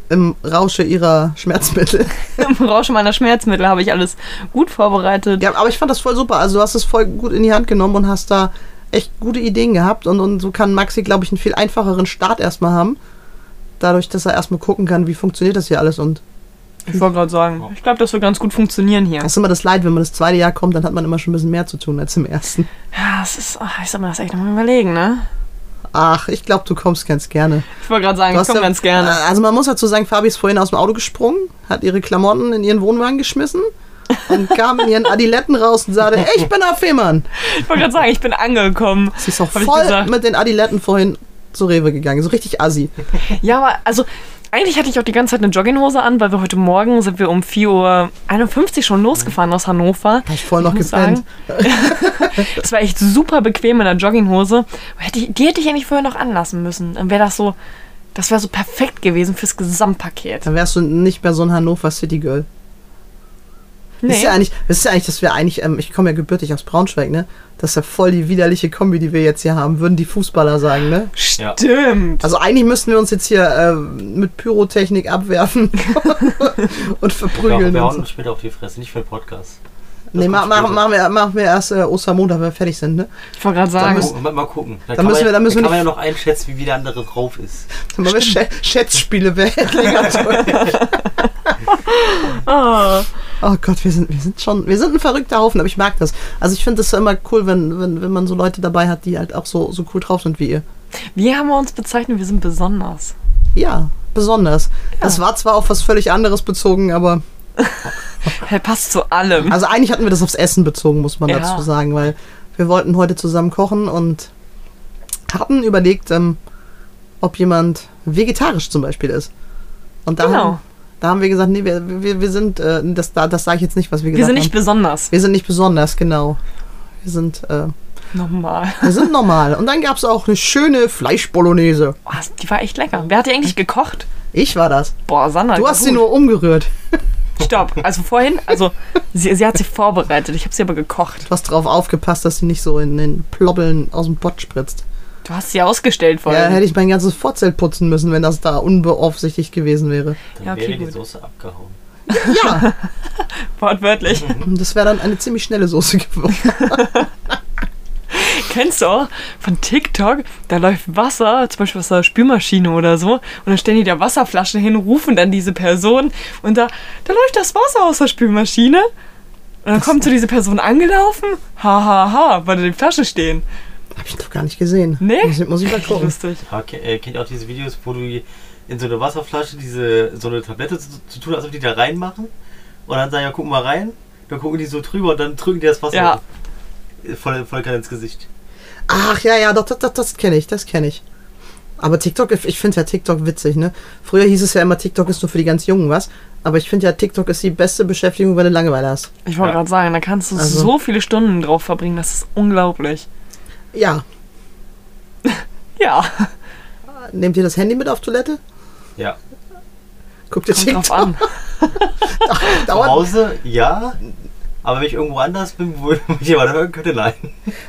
Im Rausche ihrer Schmerzmittel.
Im Rausch meiner Schmerzmittel habe ich alles gut vorbereitet.
Ja, aber ich fand das voll super. Also du hast es voll gut in die Hand genommen und hast da echt gute Ideen gehabt. Und, und so kann Maxi, glaube ich, einen viel einfacheren Start erstmal haben. Dadurch, dass er erstmal gucken kann, wie funktioniert das hier alles. Und
Ich wollte gerade sagen, ich glaube, das wird ganz gut funktionieren hier.
das ist immer das Leid, wenn man das zweite Jahr kommt, dann hat man immer schon ein bisschen mehr zu tun als im ersten.
Ja, es ist, ach, ich soll mir das echt nochmal überlegen, ne?
Ach, ich glaube, du kommst ganz gerne.
Ich wollte gerade sagen, ich komme
ja-
ganz gerne.
äh, Also man muss dazu sagen, Fabi ist vorhin aus dem Auto gesprungen, hat ihre Klamotten in ihren Wohnwagen geschmissen und kam in ihren Adiletten raus und sagte, ich bin der Fehmarn.
Ich wollte gerade sagen, ich bin angekommen.
Sie ist auch voll mit den Adiletten vorhin zu Rewe gegangen. So richtig assi.
Ja, aber also eigentlich hatte ich auch die ganze Zeit eine Jogginghose an, weil wir heute Morgen sind wir um 4.51 Uhr schon losgefahren aus Hannover.
Hab ich voll noch gepennt.
Es war echt super bequem in der Jogginghose. Die hätte ich eigentlich vorher noch anlassen müssen. Dann wäre das so, das wäre so perfekt gewesen fürs Gesamtpaket.
Dann wärst du nicht mehr so ein Hannover City Girl.
Nee.
Ist ja eigentlich, das ist ja eigentlich, dass wir eigentlich, ähm, ich komme ja gebürtig aus Braunschweig, ne? Das ist ja voll die widerliche Kombi, die wir jetzt hier haben, würden die Fußballer sagen, ne?
Ja.
Stimmt.
Also eigentlich müssten wir uns jetzt hier ähm, mit Pyrotechnik abwerfen und
Wir,
verprügeln.
wir
und
hauen uns später auf die Fresse, nicht für den Podcast.
Nee, ma, ma, machen, wir, machen wir erst äh, Ostermontag, wenn wir fertig sind, ne?
Ich wollte gerade sagen,
müssen-
Gucken, mal, mal gucken. Da
Dann
kann,
müssen
man,
wir- dann müssen wir
kann man ja noch einschätzen, wie wie der andere drauf ist.
Dann machen wir Schä Schätzspiele, wer hätte länger
oh,
Oh Gott, wir sind, wir sind schon, wir sind ein verrückter Haufen, aber ich mag das. Also ich finde es immer cool, wenn, wenn, wenn man so Leute dabei hat, die halt auch so, so cool drauf sind wie ihr.
wie haben wir uns bezeichnet? Wir sind besonders.
Ja, besonders. Das war zwar auf was völlig anderes bezogen, aber
Hey, passt zu allem.
also eigentlich hatten wir das aufs Essen bezogen, muss man
Ja.
dazu sagen, weil wir wollten heute zusammen kochen und hatten überlegt, ähm, ob jemand vegetarisch zum Beispiel ist. Und da,
Genau.
haben, da haben wir gesagt, nee, wir, wir, wir sind, äh, das, da- das sage ich jetzt nicht, was wir
wir
gesagt
sind nicht
haben.
besonders.
Wir sind nicht besonders, genau. Wir sind, äh,
Normal.
wir sind normal. Und dann gab es auch eine schöne Fleischbolognese.
Oh, die war echt lecker. Wer hat die eigentlich gekocht?
Ich war das.
Boah, Sandra.
Du hast
war
sie
gut.
nur umgerührt.
Stopp. Also vorhin, also sie, sie hat sie vorbereitet. Ich habe sie aber gekocht.
Du hast drauf aufgepasst, dass sie nicht so in den Plobbeln aus dem Pott spritzt.
Du hast sie ausgestellt
Ja,
vorhin.
hätte ich mein ganzes Vorzelt putzen müssen, wenn das da unbeaufsichtigt gewesen wäre.
Dann
Ja, okay,
wäre die
gut.
Soße abgehauen.
Ja,
Wortwörtlich.
das wäre dann eine ziemlich schnelle Soße geworden.
Kennst du auch von TikTok, da läuft Wasser, zum Beispiel aus der Spülmaschine oder so, und dann stellen die da Wasserflaschen hin, rufen dann diese Person und da, da läuft das Wasser aus der Spülmaschine. Und dann kommt so diese Person angelaufen, ha ha ha, weil da die Flasche stehen.
Hab ich doch gar nicht gesehen.
Nee?
Muss ich, muss ich mal gucken.
Lustig.
Ja, ke- äh, kennt ihr auch diese Videos, wo du in so eine Wasserflasche diese so eine Tablette zu, zu tun, als ob die da reinmachen? Und dann sagen, ja, guck mal rein. Dann gucken die so drüber und dann drücken die das Wasser
Ja.
voll, voll ins Gesicht.
Ach ja, ja, doch, das, das, das kenne ich, das kenne ich. Aber TikTok, ich finde ja TikTok witzig, ne? Früher hieß es ja immer, TikTok ist nur für die ganz Jungen was. Aber ich finde ja, TikTok ist die beste Beschäftigung, wenn du Langeweile hast.
Ich wollte
Ja.
gerade sagen, da kannst du
Also-
so viele Stunden drauf verbringen, das ist unglaublich.
Ja.
Ja,
Nehmt ihr das Handy mit auf Toilette?
Ja.
Guckt ihr
kommt drauf
TikTok?
an.
Zu Hause, ja. Aber wenn ich irgendwo anders bin, wo mich jemand hören könnte, nein.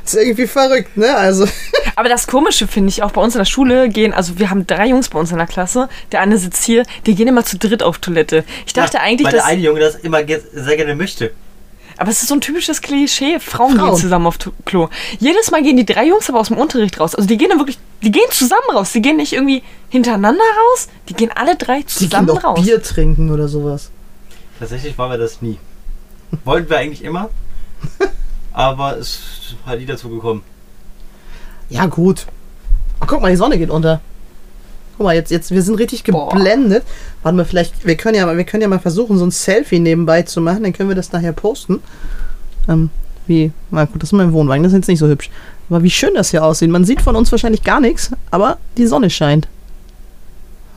ist irgendwie verrückt, ne? Also,
Aber das Komische finde ich auch bei uns in der Schule gehen, also wir haben drei Jungs bei uns in der Klasse, der eine sitzt hier, die gehen immer zu dritt auf Toilette. Ich dachte
Ja,
eigentlich,
weil
dass,
der eine Junge das immer sehr gerne möchte.
Aber es ist so ein typisches Klischee, Frauen,
Frauen.
gehen zusammen auf Klo. Jedes Mal gehen die drei Jungs aber aus dem Unterricht raus. Also die gehen dann wirklich, die gehen zusammen raus. Die gehen nicht irgendwie hintereinander raus, die gehen alle drei
die gehen
zusammen raus.
Bier trinken oder sowas.
Tatsächlich waren wir das nie. Wollten wir eigentlich immer. Aber es ist halt nie dazu gekommen.
Ja, gut. Guck mal, die Sonne geht unter. Guck mal, jetzt, jetzt, wir sind richtig
Boah.
geblendet. Warte mal, vielleicht, wir können ja mal, wir können ja mal versuchen, so ein Selfie nebenbei zu machen, dann können wir das nachher posten. Ähm, wie, na gut, das ist mein Wohnwagen, das ist jetzt nicht so hübsch. Aber wie schön das hier aussieht. Man sieht von uns wahrscheinlich gar nichts, aber die Sonne scheint.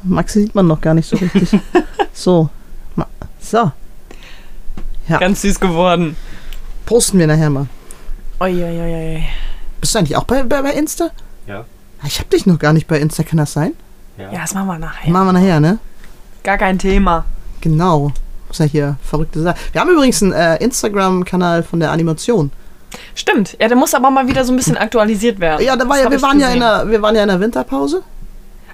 Maxi sieht man noch gar nicht so richtig. so. Ma- So. Ja,
Ganz süß geworden.
posten wir nachher mal.
Uiuiui.
Bist du eigentlich auch bei, bei, bei Insta?
Ja.
Ich hab dich noch gar nicht bei Insta, kann das sein?
Ja.
Ja, das machen wir nachher.
Machen wir nachher, ne?
Gar kein Thema.
Genau. Muss ja hier verrückte Sache. Wir haben übrigens einen äh, Instagram-Kanal von der Animation.
Stimmt. Ja, der muss aber mal wieder so ein bisschen aktualisiert werden.
Ja, da war
Das
ja, wir waren ja in der, wir waren ja in der Winterpause.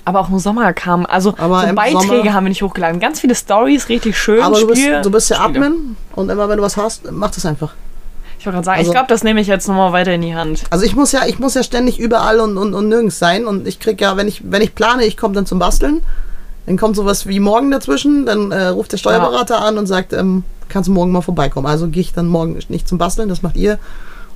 Aber auch im Sommer kam. Also
Aber
so Beiträge
Sommer-
haben wir nicht hochgeladen. Ganz viele Stories, richtig schön.
Aber du bist,
Spiel-
du bist ja
Spiele.
Admin und immer wenn du was hast, mach das einfach.
Ich wollte gerade sagen,
Also-
ich glaube, das nehme ich jetzt nochmal weiter in die Hand.
Also ich muss ja, ich muss ja ständig überall und, und, und nirgends sein und ich krieg ja, wenn ich, wenn ich plane, ich komme dann zum Basteln, dann kommt sowas wie morgen dazwischen, dann äh, ruft der Steuerberater an und sagt, ähm, kannst du morgen mal vorbeikommen. Also gehe ich dann morgen nicht zum Basteln, das macht ihr.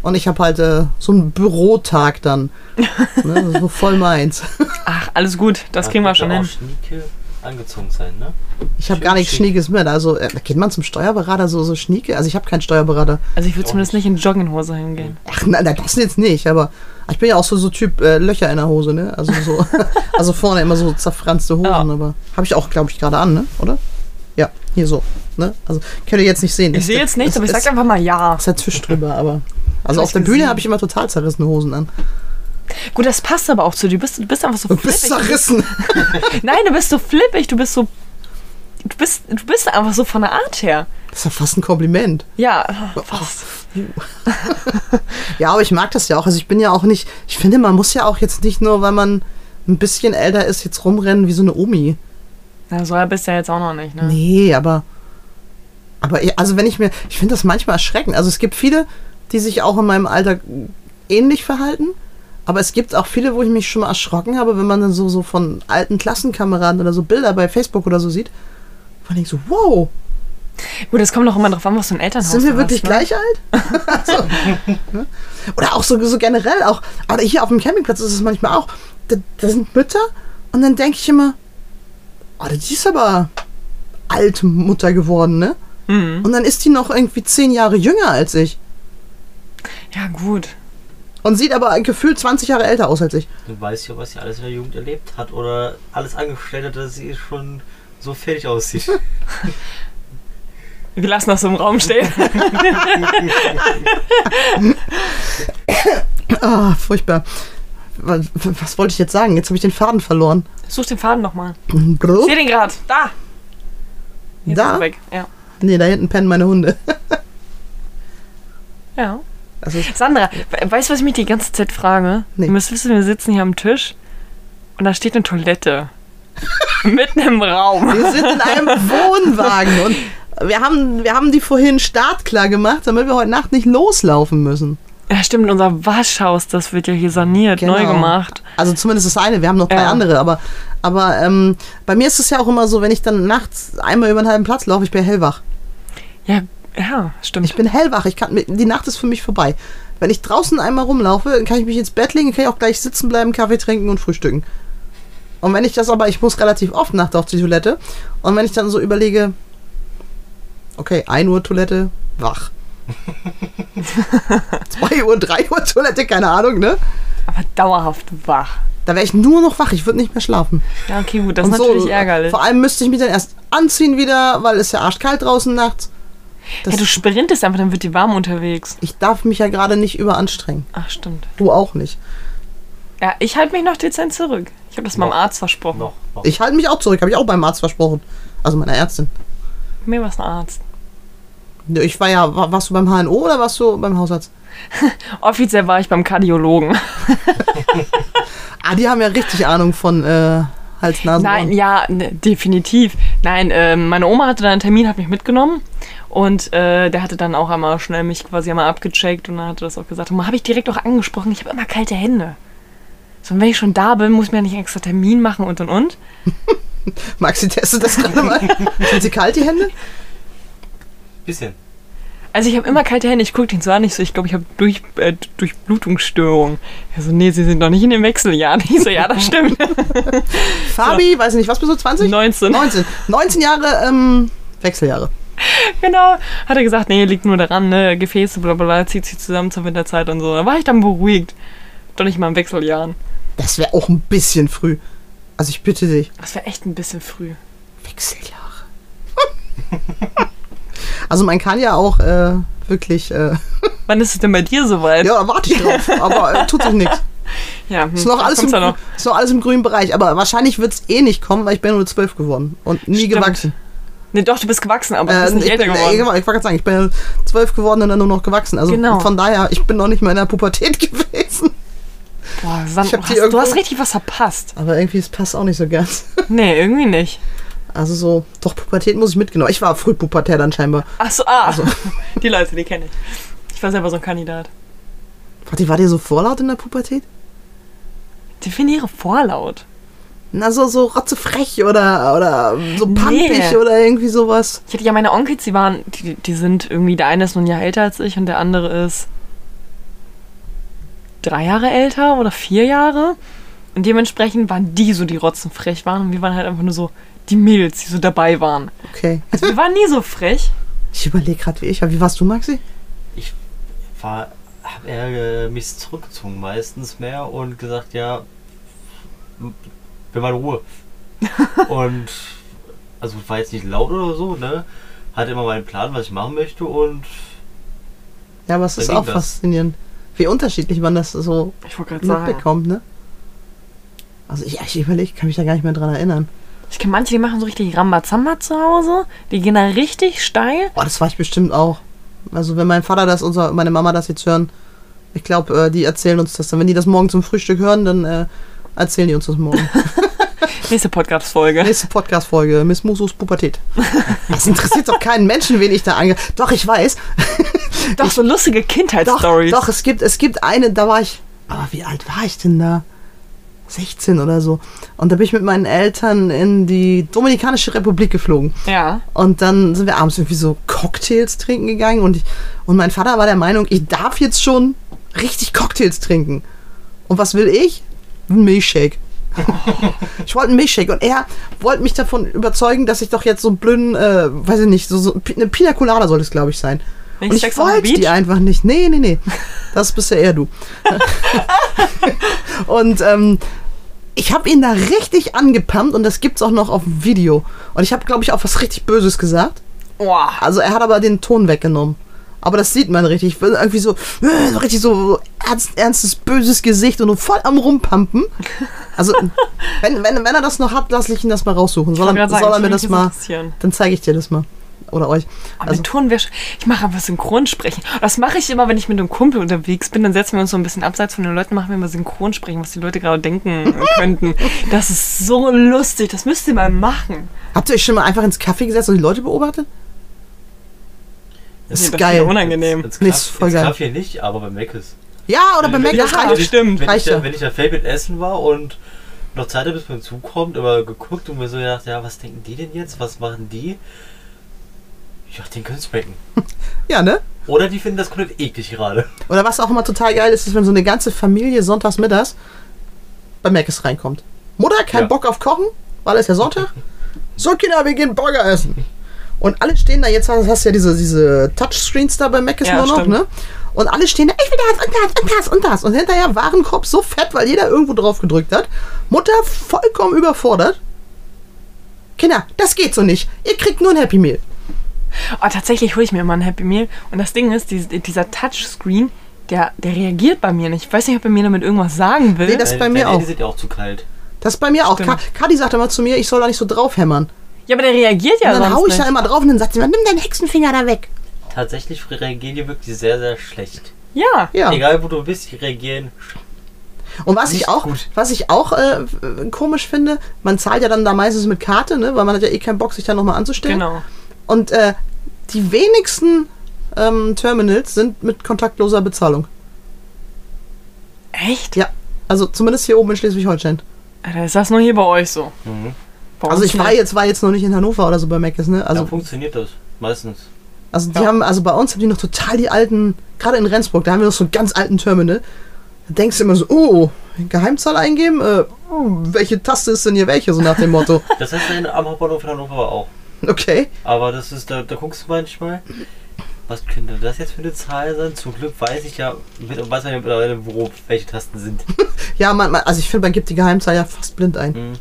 Und ich habe halt äh, so einen Bürotag dann. ne, so voll meins.
Ach, alles gut, das
Da
kriegen wir schon hin.
Schnieke angezogen sein, ne?
Ich habe gar nichts. Schniekes mit. Also äh, geht man zum Steuerberater so, so Schnieke? Also ich habe keinen Steuerberater.
Also ich würde zumindest nicht in Jogginghose hingehen.
Ach nein, nein, das jetzt nicht. Aber ich bin ja auch so, so Typ äh, Löcher in der Hose, ne? Also so, also vorne immer so zerfranste Hosen.
Ja.
Aber habe ich auch, glaube ich, gerade an, ne? Oder? Ja, hier so. Ne? Also könnt ihr jetzt nicht sehen.
Ich
Ist
sehe jetzt nichts, aber ich sag einfach mal ja.
ist der Tisch drüber, aber. Also auf der Bühne habe ich immer total zerrissene Hosen an.
Gut, das passt aber auch zu dir. Du bist, du bist einfach so
Du bist
flippig.
zerrissen.
Nein, du bist so flippig, du bist so. Du bist, du bist einfach so von der Art her.
Das ist ja fast ein Kompliment.
Ja, fast.
Ja, aber ich mag das ja auch. Also ich bin ja auch nicht. Ich finde, man muss ja auch jetzt nicht nur, weil man ein bisschen älter ist, jetzt rumrennen wie so eine Omi.
Na, so bist du ja jetzt auch noch nicht, ne?
Nee, aber. Aber also wenn ich mir. Ich finde das manchmal erschreckend. Also es gibt viele, die sich auch in meinem Alter ähnlich verhalten. Aber es gibt auch viele, wo ich mich schon mal erschrocken habe, wenn man dann so, so von alten Klassenkameraden oder so Bilder bei Facebook oder so sieht. Man denkt so, wow,
Gut, es kommt doch immer drauf an, was für ein Elternhaus
sind wir wirklich
hast, ne?
gleich alt? ne? Oder auch so, so generell auch. Aber hier auf dem Campingplatz ist es manchmal auch. Da, da sind Mütter und dann denke ich immer, oh, die ist aber alte Mutter geworden, ne?
Mhm.
Und dann ist die noch irgendwie zehn Jahre jünger als ich.
Ja, gut.
Und sieht aber gefühlt 20 Jahre älter aus als ich.
Du weißt ja, was sie alles in der Jugend erlebt hat oder alles angestellt hat, dass sie schon so fertig aussieht.
Wir lassen das so im Raum stehen.
Ah, furchtbar. Was, was wollte ich jetzt sagen? Jetzt habe ich den Faden verloren.
Such den Faden nochmal.
Bro?
Ich sehe den gerade. Da. Jetzt
Da?
ist weg. Ja.
Nee, da hinten pennen meine Hunde.
Ja.
Also,
Sandra, we- weißt du, was ich mich die ganze Zeit frage?
Nee.
Du müsst wissen, wir sitzen hier am Tisch und da steht eine Toilette. Mitten im Raum.
wir sind in einem Wohnwagen und wir haben, wir haben die vorhin startklar gemacht, damit wir heute Nacht nicht loslaufen müssen.
Ja, stimmt, unser Waschhaus, das wird ja hier saniert, neu
Genau.
gemacht.
Also zumindest das eine, wir haben noch drei
Ja.
andere, aber, aber ähm, bei mir ist es ja auch immer so, wenn ich dann nachts einmal über einen halben Platz laufe, ich bin hellwach.
Ja, ja, stimmt.
Ich bin hellwach, ich kann, die Nacht ist für mich vorbei. Wenn ich draußen einmal rumlaufe, dann kann ich mich ins Bett legen, kann ich auch gleich sitzen bleiben, Kaffee trinken und frühstücken. Und wenn ich das aber, ich muss relativ oft nachts auf die Toilette. Und wenn ich dann so überlege, okay, 1 Uhr Toilette, wach. 2 Uhr, 3 Uhr Toilette, keine Ahnung, ne?
aber dauerhaft wach.
Da wäre ich nur noch wach, ich würde nicht mehr schlafen.
Ja, okay, gut, das
Und
ist
so,
natürlich ärgerlich.
Vor allem müsste ich mich dann erst anziehen wieder, weil es ja arschkalt draußen nachts. Das,
Ja, du sprintest einfach, dann wird dir warm unterwegs.
ich darf mich ja gerade nicht überanstrengen.
Ach, stimmt.
Du auch nicht.
Ja, ich halte mich noch dezent zurück. Ich habe das meinem. Arzt versprochen.
noch, noch.
Ich halte mich auch zurück, habe ich auch beim Arzt versprochen. Also meiner Ärztin.
Mir war es ein Arzt.
Ich war ja, war, warst du beim HNO oder warst du beim Hausarzt?
Offiziell war ich beim Kardiologen.
Ah, die haben ja richtig Ahnung von äh, Hals, Nase,
Nein,
Ohren.
ja, ne, definitiv. Nein, ähm, meine Oma hatte dann einen Termin, hat mich mitgenommen. Und äh, der hatte dann auch einmal schnell mich quasi einmal abgecheckt und dann hatte das auch gesagt. Und habe ich direkt auch angesprochen, ich habe immer kalte Hände. So, und wenn ich schon da bin, muss ich mir ja nicht einen extra Termin machen und und und.
Maxi testet das gerade mal. Sind sie kalt, die Hände?
Bisschen.
Also ich habe immer kalte Hände, ich gucke den so an, ich so, ich glaube, ich habe durch, äh, Durchblutungsstörung. Er so, nee, sie sind noch nicht in den Wechseljahren. Ich so, ja, das stimmt.
Fabi, weiß ich nicht, was bist du, 20?
19.
19. 19 Jahre ähm, Wechseljahre.
Genau. Hat er gesagt, nee, liegt nur daran, ne, Gefäße, bla bla zieht sich zusammen zur Winterzeit und so. Da war ich dann beruhigt. Doch nicht mal im Wechseljahren.
Das wäre auch ein bisschen früh. Also ich bitte dich.
Das wäre echt ein bisschen früh.
Wechseljahre. also man kann ja auch äh, wirklich, äh,
Wann ist es denn bei dir soweit?
ja, da warte ich drauf, aber äh, tut sich nichts.
ja hm,
Ist noch, alles im,
noch.
ist noch alles im grünen Bereich, aber wahrscheinlich wird es eh nicht kommen, weil ich bin nur 12 geworden und nie
Stimmt.
gewachsen.
Nee, doch, du bist gewachsen, aber du
Äh,
bist nicht
ich
älter
bin, äh,
geworden.
genau, ich wollte gerade sagen, ich bin 12 geworden und dann nur noch gewachsen. Also
Genau.
von daher, ich bin noch nicht mal in der Pubertät gewesen.
Boah, Sand,
Ich
du, hast, du hast richtig was verpasst.
Aber irgendwie, es passt auch nicht so ganz.
Nee, irgendwie nicht.
Also so, doch, Pubertät muss ich mitgenommen. Ich war früh pubertär dann scheinbar.
Ach so, ah. Die Leute, die kenne ich. Ich war selber so ein Kandidat.
Warte, war dir so vorlaut in der Pubertät?
Definiere vorlaut.
Na, so, so rotzefrech oder, oder so pampig
Nee.
oder irgendwie sowas.
Ich hatte ja meine Onkels, die waren, die, die sind irgendwie, der eine ist nur ein Jahr älter als ich und der andere ist drei Jahre älter oder vier Jahre. Und dementsprechend waren die so, die rotzenfrech waren. Und wir waren halt einfach nur so die Mädels, die so dabei waren.
Okay.
Also wir waren nie so frech.
Ich überlege gerade, wie ich war. Wie warst du, Maxi?
Ich war, hab eher äh, mich zurückgezogen meistens mehr und gesagt, ja, bin mal in Ruhe. und also war jetzt nicht laut oder so, ne? Hatte immer meinen Plan, was ich machen möchte und
Ja, aber es ist auch
das.
faszinierend, wie unterschiedlich man das so
Ich wollte gerade sagen.
mitbekommt, ne? Also ich, ich überlege, kann mich da gar nicht mehr dran erinnern.
Ich kenne manche, die machen so richtig Rambazamba zu Hause. Die gehen da richtig steil.
Boah, das war ich bestimmt auch. Also wenn mein Vater das, unser, meine Mama das jetzt hören, ich glaube, äh, die erzählen uns das dann. Wenn die das morgen zum Frühstück hören, dann äh, erzählen die uns das morgen.
Nächste Podcast-Folge.
Nächste Podcast-Folge, Miss Musus Pubertät. Das interessiert doch keinen Menschen, wen ich da ange... Doch, ich weiß.
Doch, so lustige
Doch,
Kindheitsstories.
doch, es gibt, es gibt eine, da war ich... Aber wie alt war ich denn da? 16 oder so. Und da bin ich mit meinen Eltern in die Dominikanische Republik geflogen.
Ja.
Und dann sind wir abends irgendwie so Cocktails trinken gegangen und, ich, und mein Vater war der Meinung, ich darf jetzt schon richtig Cocktails trinken. Und was will ich? Ein Milchshake. Ich wollte einen Milchshake und er wollte mich davon überzeugen, dass ich doch jetzt so einen blöden, äh, weiß ich nicht, so, so eine Pina Colada soll es, glaube ich, sein. Und ich wollte die einfach nicht. Nee, nee, nee. Das bist ja eher du. und ähm, ich habe ihn da richtig angepumpt und das gibt's auch noch auf dem Video. Und ich habe, glaube ich, auch was richtig Böses gesagt. Also er hat aber den Ton weggenommen. Aber das sieht man richtig. Irgendwie so, äh, so richtig so ernst, ernstes, böses Gesicht und voll am Rumpumpen. Also, wenn, wenn, wenn er das noch hat, lass ich ihn das mal raussuchen. Soll er,
sagen,
soll er mir das mal. Dann zeige ich dir das mal. Oder euch.
Aber
Also,
mit Ton wäre Ich mache einfach Synchronsprechen. Das mache ich immer, wenn ich mit einem Kumpel unterwegs bin. Dann setzen wir uns so ein bisschen abseits von den Leuten, machen wir immer Synchronsprechen, was die Leute gerade denken könnten. Das ist so lustig. Das müsst ihr mal machen.
habt ihr euch schon mal einfach ins Café gesetzt und die Leute beobachtet? Das ist
das
geil.
ist unangenehm.
Nee,
Kaff,
ist voll
ins
geil.
Kaffee nicht, aber bei Mc's.
Ja, oder bei Mac, das
Ja,
reicht.
stimmt.
Wenn ich,
Reicht
da,
ja.
wenn ich da Feld mit Essen war und noch Zeit habe, bis mein Zug kommt, aber geguckt und mir so gedacht, ja, was denken die denn jetzt? Was machen die? Ja, den können schmecken.
Ja, ne?
Oder die finden das komplett eklig gerade.
Oder was auch immer total geil ist, ist, wenn so eine ganze Familie sonntags mittags bei Mc's reinkommt. Mutter, kein
Ja.
Bock auf Kochen, weil es ja Sonntag. So, Kinder, wir gehen Burger essen. Und alle stehen da, jetzt hast hast du ja diese, diese Touchscreens da bei Mc's
Ja,
nur noch,
stimmt.
ne? Und alle stehen da, ich will das und das und das und das. Und hinterher Warenkorb so fett, weil jeder irgendwo drauf gedrückt hat. Mutter vollkommen überfordert. Kinder, das geht so nicht. Ihr kriegt nur ein Happy Meal.
Oh, tatsächlich hole ich mir immer ein Happy Meal. Und das Ding ist, dies- dieser Touchscreen, der, der reagiert bei mir nicht. Ich weiß nicht, ob er mir damit irgendwas sagen will.
Nee, das- ist bei mir auch.
Die sind ja auch zu kalt.
Das ist bei mir auch.
Stimmt.
Kadi sagt immer zu mir, ich soll da nicht so draufhämmern.
Ja, aber der reagiert ja
Und dann
sonst
hau ich
nicht.
da immer drauf und dann sagt sie immer, nimm deinen Hexenfinger da weg.
Tatsächlich reagieren die wirklich sehr, sehr schlecht.
Ja.
Ja.
Egal wo du bist, die reagieren.
Und was ich
Nicht
auch,
gut.
was ich auch äh, komisch finde, man zahlt ja dann da meistens mit Karte, ne? weil man hat ja eh keinen Bock, sich da nochmal anzustellen.
Genau.
Und äh, die wenigsten ähm, Terminals sind mit kontaktloser Bezahlung.
Echt?
Ja. Also zumindest hier oben in Schleswig-Holstein.
Alter, ist das nur hier bei euch so?
Mhm.
Bei
Also
uns
ich war jetzt, war jetzt noch nicht in Hannover oder so bei Mc's, ne?
Also da funktioniert das. Meistens.
also die
Ja.
haben, also bei uns haben die noch total die alten, gerade in Rendsburg, da haben wir noch so einen ganz alten Terminal. Da denkst du immer so, oh, Geheimzahl eingeben? Äh, uh, welche Taste ist denn hier welche? So nach dem Motto.
Das heißt, in, am Hauptbahnhof in Hannover war auch.
Okay.
Aber das ist, da, da guckst du manchmal, was könnte das jetzt für eine Zahl sein? Zum Glück weiß ich ja, mit, weiß man ja mittlerweile, wo welche Tasten sind.
Ja, man, man, also ich finde, man gibt die Geheimzahl ja fast blind ein.
Mhm.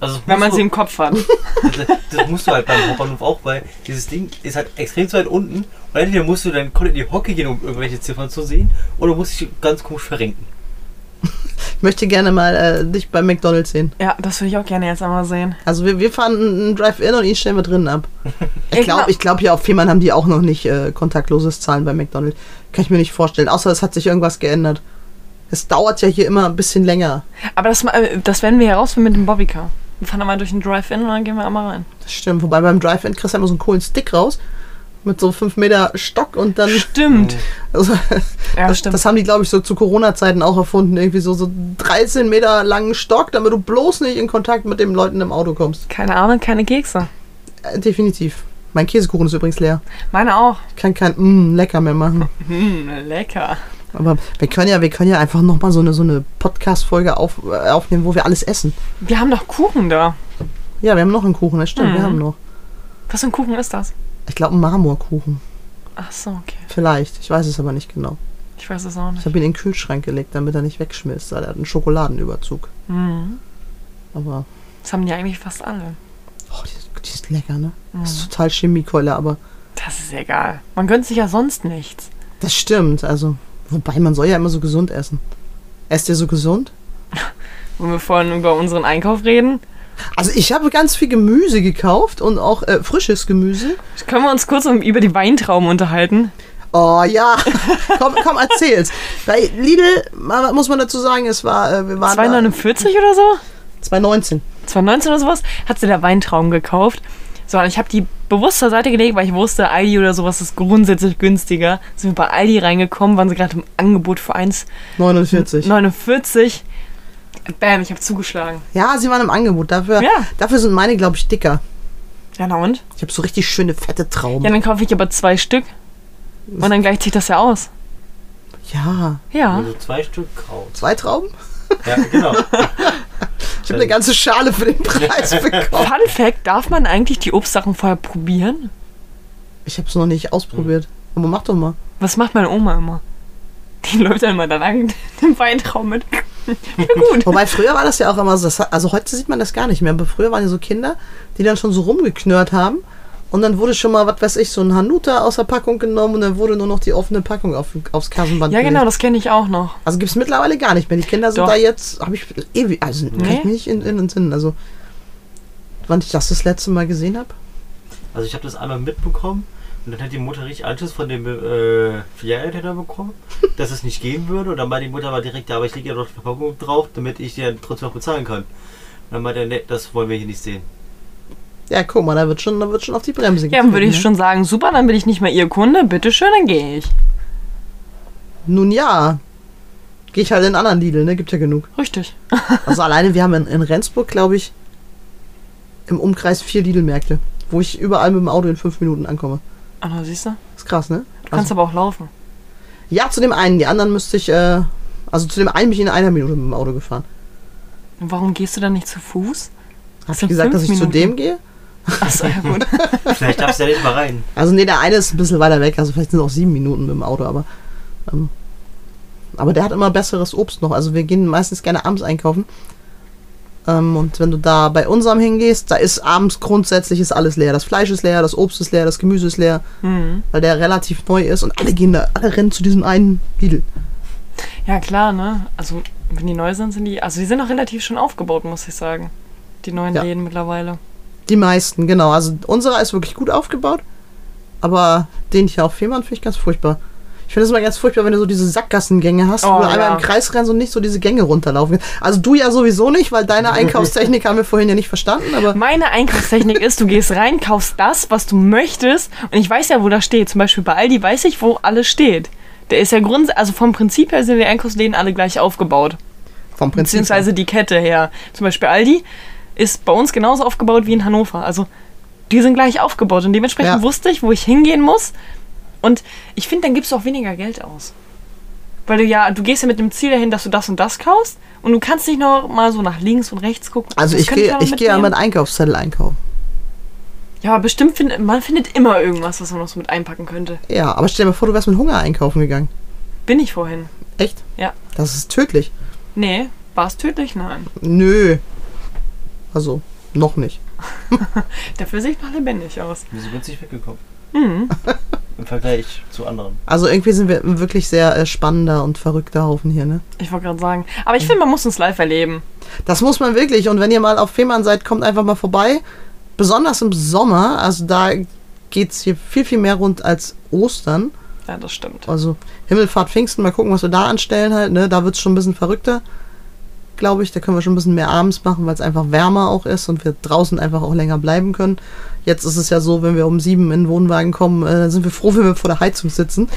Also
Wenn man sie im Kopf hat.
das, das musst du halt beim Hauptbahnhof auch, weil dieses Ding ist halt extrem zu weit unten. Und entweder musst du dann komplett in die Hocke gehen, um irgendwelche Ziffern zu sehen, oder musst dich ganz komisch verrenken.
Ich möchte gerne mal äh, dich bei McDonalds sehen.
ja, das würde ich auch gerne jetzt einmal sehen.
Also wir, wir fahren einen Drive-In und ihn stellen wir drinnen ab. Ich glaube, ich glaub, hier auf Fehmarn haben die auch noch nicht äh, kontaktloses Zahlen bei McDonalds. Kann ich mir nicht vorstellen. Außer es hat sich irgendwas geändert. Es dauert ja hier immer ein bisschen länger.
Aber das, äh, das werden wir herausfinden mit dem Bobbycar. Wir fahren einmal durch den Drive-In und dann gehen wir einmal rein.
Das stimmt. Wobei beim Drive-In kriegst du immer so einen coolen Stick raus. Mit so 5 Meter Stock und dann.
Stimmt.
Also,
Ja,
das,
stimmt.
das haben die, glaube ich, so zu Corona-Zeiten auch erfunden. Irgendwie so, so 13 Meter langen Stock, damit du bloß nicht in Kontakt mit den Leuten im Auto kommst.
keine Ahnung, keine Kekse.
Äh, definitiv. Mein Käsekuchen ist übrigens leer.
Meine auch.
Ich kann kein mm, lecker mehr machen.
Hm, lecker.
Aber wir können ja, wir können ja einfach nochmal so eine, so eine Podcast-Folge auf, äh, aufnehmen, wo wir alles essen.
Wir haben doch Kuchen da.
Ja, wir haben noch einen Kuchen, das stimmt, wir
Mhm.
haben noch.
Was für ein Kuchen ist das?
Ich glaube, einen Marmorkuchen.
Ach so, okay.
Vielleicht. Ich weiß es aber nicht genau.
Ich weiß es auch
Ich
nicht.
habe ihn in den Kühlschrank gelegt, damit er nicht wegschmilzt. weil Er hat einen Schokoladenüberzug.
Mhm.
Aber,
Das haben die eigentlich fast alle.
oh, die ist, die ist lecker, ne? Das
Mhm.
ist total Chemiekeule, aber
Das ist egal. Man gönnt sich ja sonst nichts.
das stimmt. Also, wobei, man soll ja immer so gesund essen. Esst ihr so gesund?
Wenn wir vorhin über unseren Einkauf reden,
Also, ich habe ganz viel Gemüse gekauft und auch äh, frisches Gemüse.
können wir uns kurz um- über die Weintrauben unterhalten.
Oh ja, komm, komm, erzähl's. Bei Lidl muss man dazu sagen, es war, äh, wir waren
2,49 oder so?
da, 2019.
2019 oder sowas, hat sie der Weintrauben gekauft. So, und ich habe die bewusst zur Seite gelegt, weil ich wusste, Aldi oder sowas ist grundsätzlich günstiger. Sind wir bei Aldi reingekommen, waren sie gerade im Angebot für
49.
1,49. Bam, ich habe zugeschlagen.
Ja, sie waren im Angebot. Dafür,
Ja.
dafür sind meine, glaube ich, dicker.
Ja, na und?
Ich habe so richtig schöne, fette Trauben.
Ja, dann kaufe ich aber zwei Stück. Und dann gleicht sich das ja aus.
Ja,
Ja.
Also zwei Stück Kraut.
zwei Trauben?
Ja, genau.
Ich habe eine ganze Schale für den Preis bekommen.
Fun Fact, darf man eigentlich die Obstsachen vorher probieren?
Ich habe es noch nicht ausprobiert. Aber mach doch mal.
Was macht meine Oma immer? Die läuft dann immer da lang den Weintraum mit. Ja, gut.
Wobei früher war das ja auch immer so, also heute sieht man das gar nicht mehr, aber früher waren ja so Kinder, die dann schon so rumgeknurrt haben und dann wurde schon mal, was weiß ich, so ein Hanuta aus der Packung genommen und dann wurde nur noch die offene Packung auf, aufs Kassenband
Ja,
gelegt.
genau, das kenne ich auch noch.
Also gibt es mittlerweile gar nicht mehr. Die Kinder sind
Doch.
da jetzt, habe ich ewig, also kann
Nee?
ich mich nicht in, in den Sinn. Also, wann ich das das letzte Mal gesehen habe?
Also ich habe das einmal mitbekommen und dann hat die Mutter richtig Anschluss von dem äh, Filialleiter bekommen, dass es nicht gehen würde. Und dann meinte die Mutter war direkt, ja, aber ich lege ja doch die Verpackung drauf, damit ich die dann trotzdem noch bezahlen kann. Und dann meinte er, nee, das wollen wir hier nicht sehen.
Ja, guck mal, da wird schon, da wird schon auf die Bremse
Ja, dann würde ich
ne?
schon sagen, super, dann bin ich nicht mehr ihr Kunde, bitteschön, dann gehe ich.
Nun ja. Gehe ich halt in anderen Lidl, ne? Gibt ja genug.
Richtig.
Also alleine, wir haben in, in Rendsburg, glaube ich, im Umkreis vier Lidl-Märkte, wo ich überall mit dem Auto in fünf Minuten ankomme.
Ah, na, siehst du?
Ist krass, ne?
Du kannst aber auch laufen.
ja, zu dem einen. Die anderen müsste ich, äh, also zu dem einen bin ich in einer Minute mit dem Auto gefahren.
Warum gehst du dann nicht zu Fuß? Sind
ich gesagt, dass ich
fünf
zu
Minuten.
dem gehe?
Achso, ja gut.
Vielleicht darfst du ja nicht mal rein.
Also nee, der eine ist ein bisschen weiter weg, also vielleicht sind es auch sieben Minuten mit dem Auto, aber ähm, aber der hat immer besseres Obst noch. Also wir gehen meistens gerne abends einkaufen. Ähm, und wenn du da bei unserem hingehst, da ist abends grundsätzlich ist alles leer. Das Fleisch ist leer, das Obst ist leer, das Gemüse ist leer,
Hm.
weil der relativ neu ist und alle gehen da, alle rennen zu diesem einen Lidl.
Ja, klar, ne? Also, wenn die neu sind, sind die. Also, die sind auch relativ schon aufgebaut, muss ich sagen. Die neuen
Ja.
Läden mittlerweile.
Die meisten, genau. Also unserer ist wirklich gut aufgebaut, aber den hier auf Fehmarn finde ich ganz furchtbar. Ich finde es immer ganz furchtbar, wenn du so diese Sackgassengänge hast, wo
Oh,
du einmal
ja.
im Kreis rennst und nicht so diese Gänge runterlaufen. Also du ja sowieso nicht, weil deine Einkaufstechnik haben wir vorhin ja nicht verstanden, aber
Meine Einkaufstechnik ist, du gehst rein, kaufst das, was du möchtest. Und ich weiß ja, wo das steht. Zum Beispiel bei Aldi weiß ich, wo alles steht. Der ist ja grund, also vom Prinzip her sind die Einkaufsläden alle gleich aufgebaut.
vom Prinzip.
Beziehungsweise die Kette her. Zum Beispiel Aldi ist bei uns genauso aufgebaut wie in Hannover. Also die sind gleich aufgebaut und dementsprechend
Ja.
wusste ich, wo ich hingehen muss. Und ich finde, dann gibst du auch weniger Geld aus. Weil du ja, du gehst ja mit dem Ziel dahin, dass du das und das kaufst und du kannst nicht noch mal so nach links und rechts gucken.
Also
Das
ich gehe ich gehe
mitnehmen.
mit Einkaufszettel einkaufen.
Ja, aber bestimmt findet man findet immer irgendwas, was man noch so mit einpacken könnte.
Ja, aber stell dir mal vor, du wärst mit Hunger einkaufen gegangen.
Bin ich vorhin.
Echt?
Ja.
Das ist tödlich.
Nee, war es tödlich? Nein.
Nö. Also, noch nicht.
Dafür sehe ich noch lebendig aus.
Wir sind günstig weggekommen.
Mhm.
Im Vergleich zu anderen.
Also irgendwie sind wir ein wirklich sehr äh, spannender und verrückter Haufen hier, ne?
Ich wollte gerade sagen. Aber ich finde, man muss uns live erleben.
Das muss man wirklich. Und wenn ihr mal auf Fehmarn seid, kommt einfach mal vorbei. Besonders im Sommer. Also da geht's hier viel, viel mehr rund als Ostern.
Ja, das stimmt.
Also Himmelfahrt, Pfingsten, mal gucken, was wir da anstellen halt. Ne? Da wird's schon ein bisschen verrückter, glaube ich. Da können wir schon ein bisschen mehr abends machen, weil es einfach wärmer auch ist und wir draußen einfach auch länger bleiben können. Jetzt ist es ja so, wenn wir um sieben in den Wohnwagen kommen, äh, dann sind wir froh, wenn wir vor der Heizung sitzen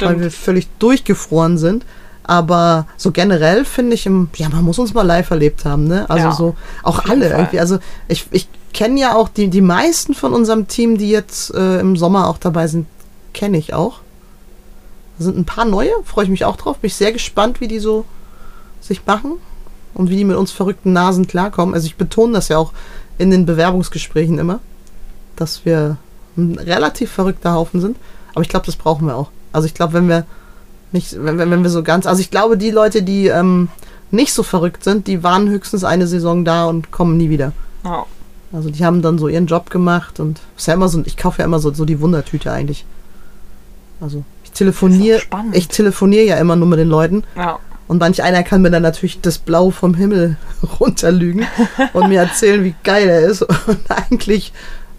weil wir völlig durchgefroren sind. Aber so generell finde ich, im, ja, man muss uns mal live erlebt haben, ne? Also
Ja,
so, auch alle
Fall.
irgendwie. Also ich, ich kenne ja auch die, die meisten von unserem Team, die jetzt äh, im Sommer auch dabei sind, kenne ich auch. Da sind ein paar neue, freue ich mich auch drauf. Bin ich sehr gespannt, wie die so sich machen und wie die mit uns verrückten Nasen klarkommen. Also ich betone das ja auch in den Bewerbungsgesprächen immer, dass wir ein relativ verrückter Haufen sind. Aber ich glaube, das brauchen wir auch. Also ich glaube, wenn wir nicht, wenn, wenn wir so ganz, also ich glaube, die Leute, die ähm, nicht so verrückt sind, die waren höchstens eine Saison da und kommen nie wieder.
Ja.
Also die haben dann so ihren Job gemacht und ist ja immer so, ich kaufe ja immer so, so die Wundertüte eigentlich. Also ich telefoniere, ich telefoniere ja immer nur mit den Leuten
ja.
Und manch einer kann mir dann natürlich das Blau vom Himmel runterlügen und mir erzählen, wie geil er ist und eigentlich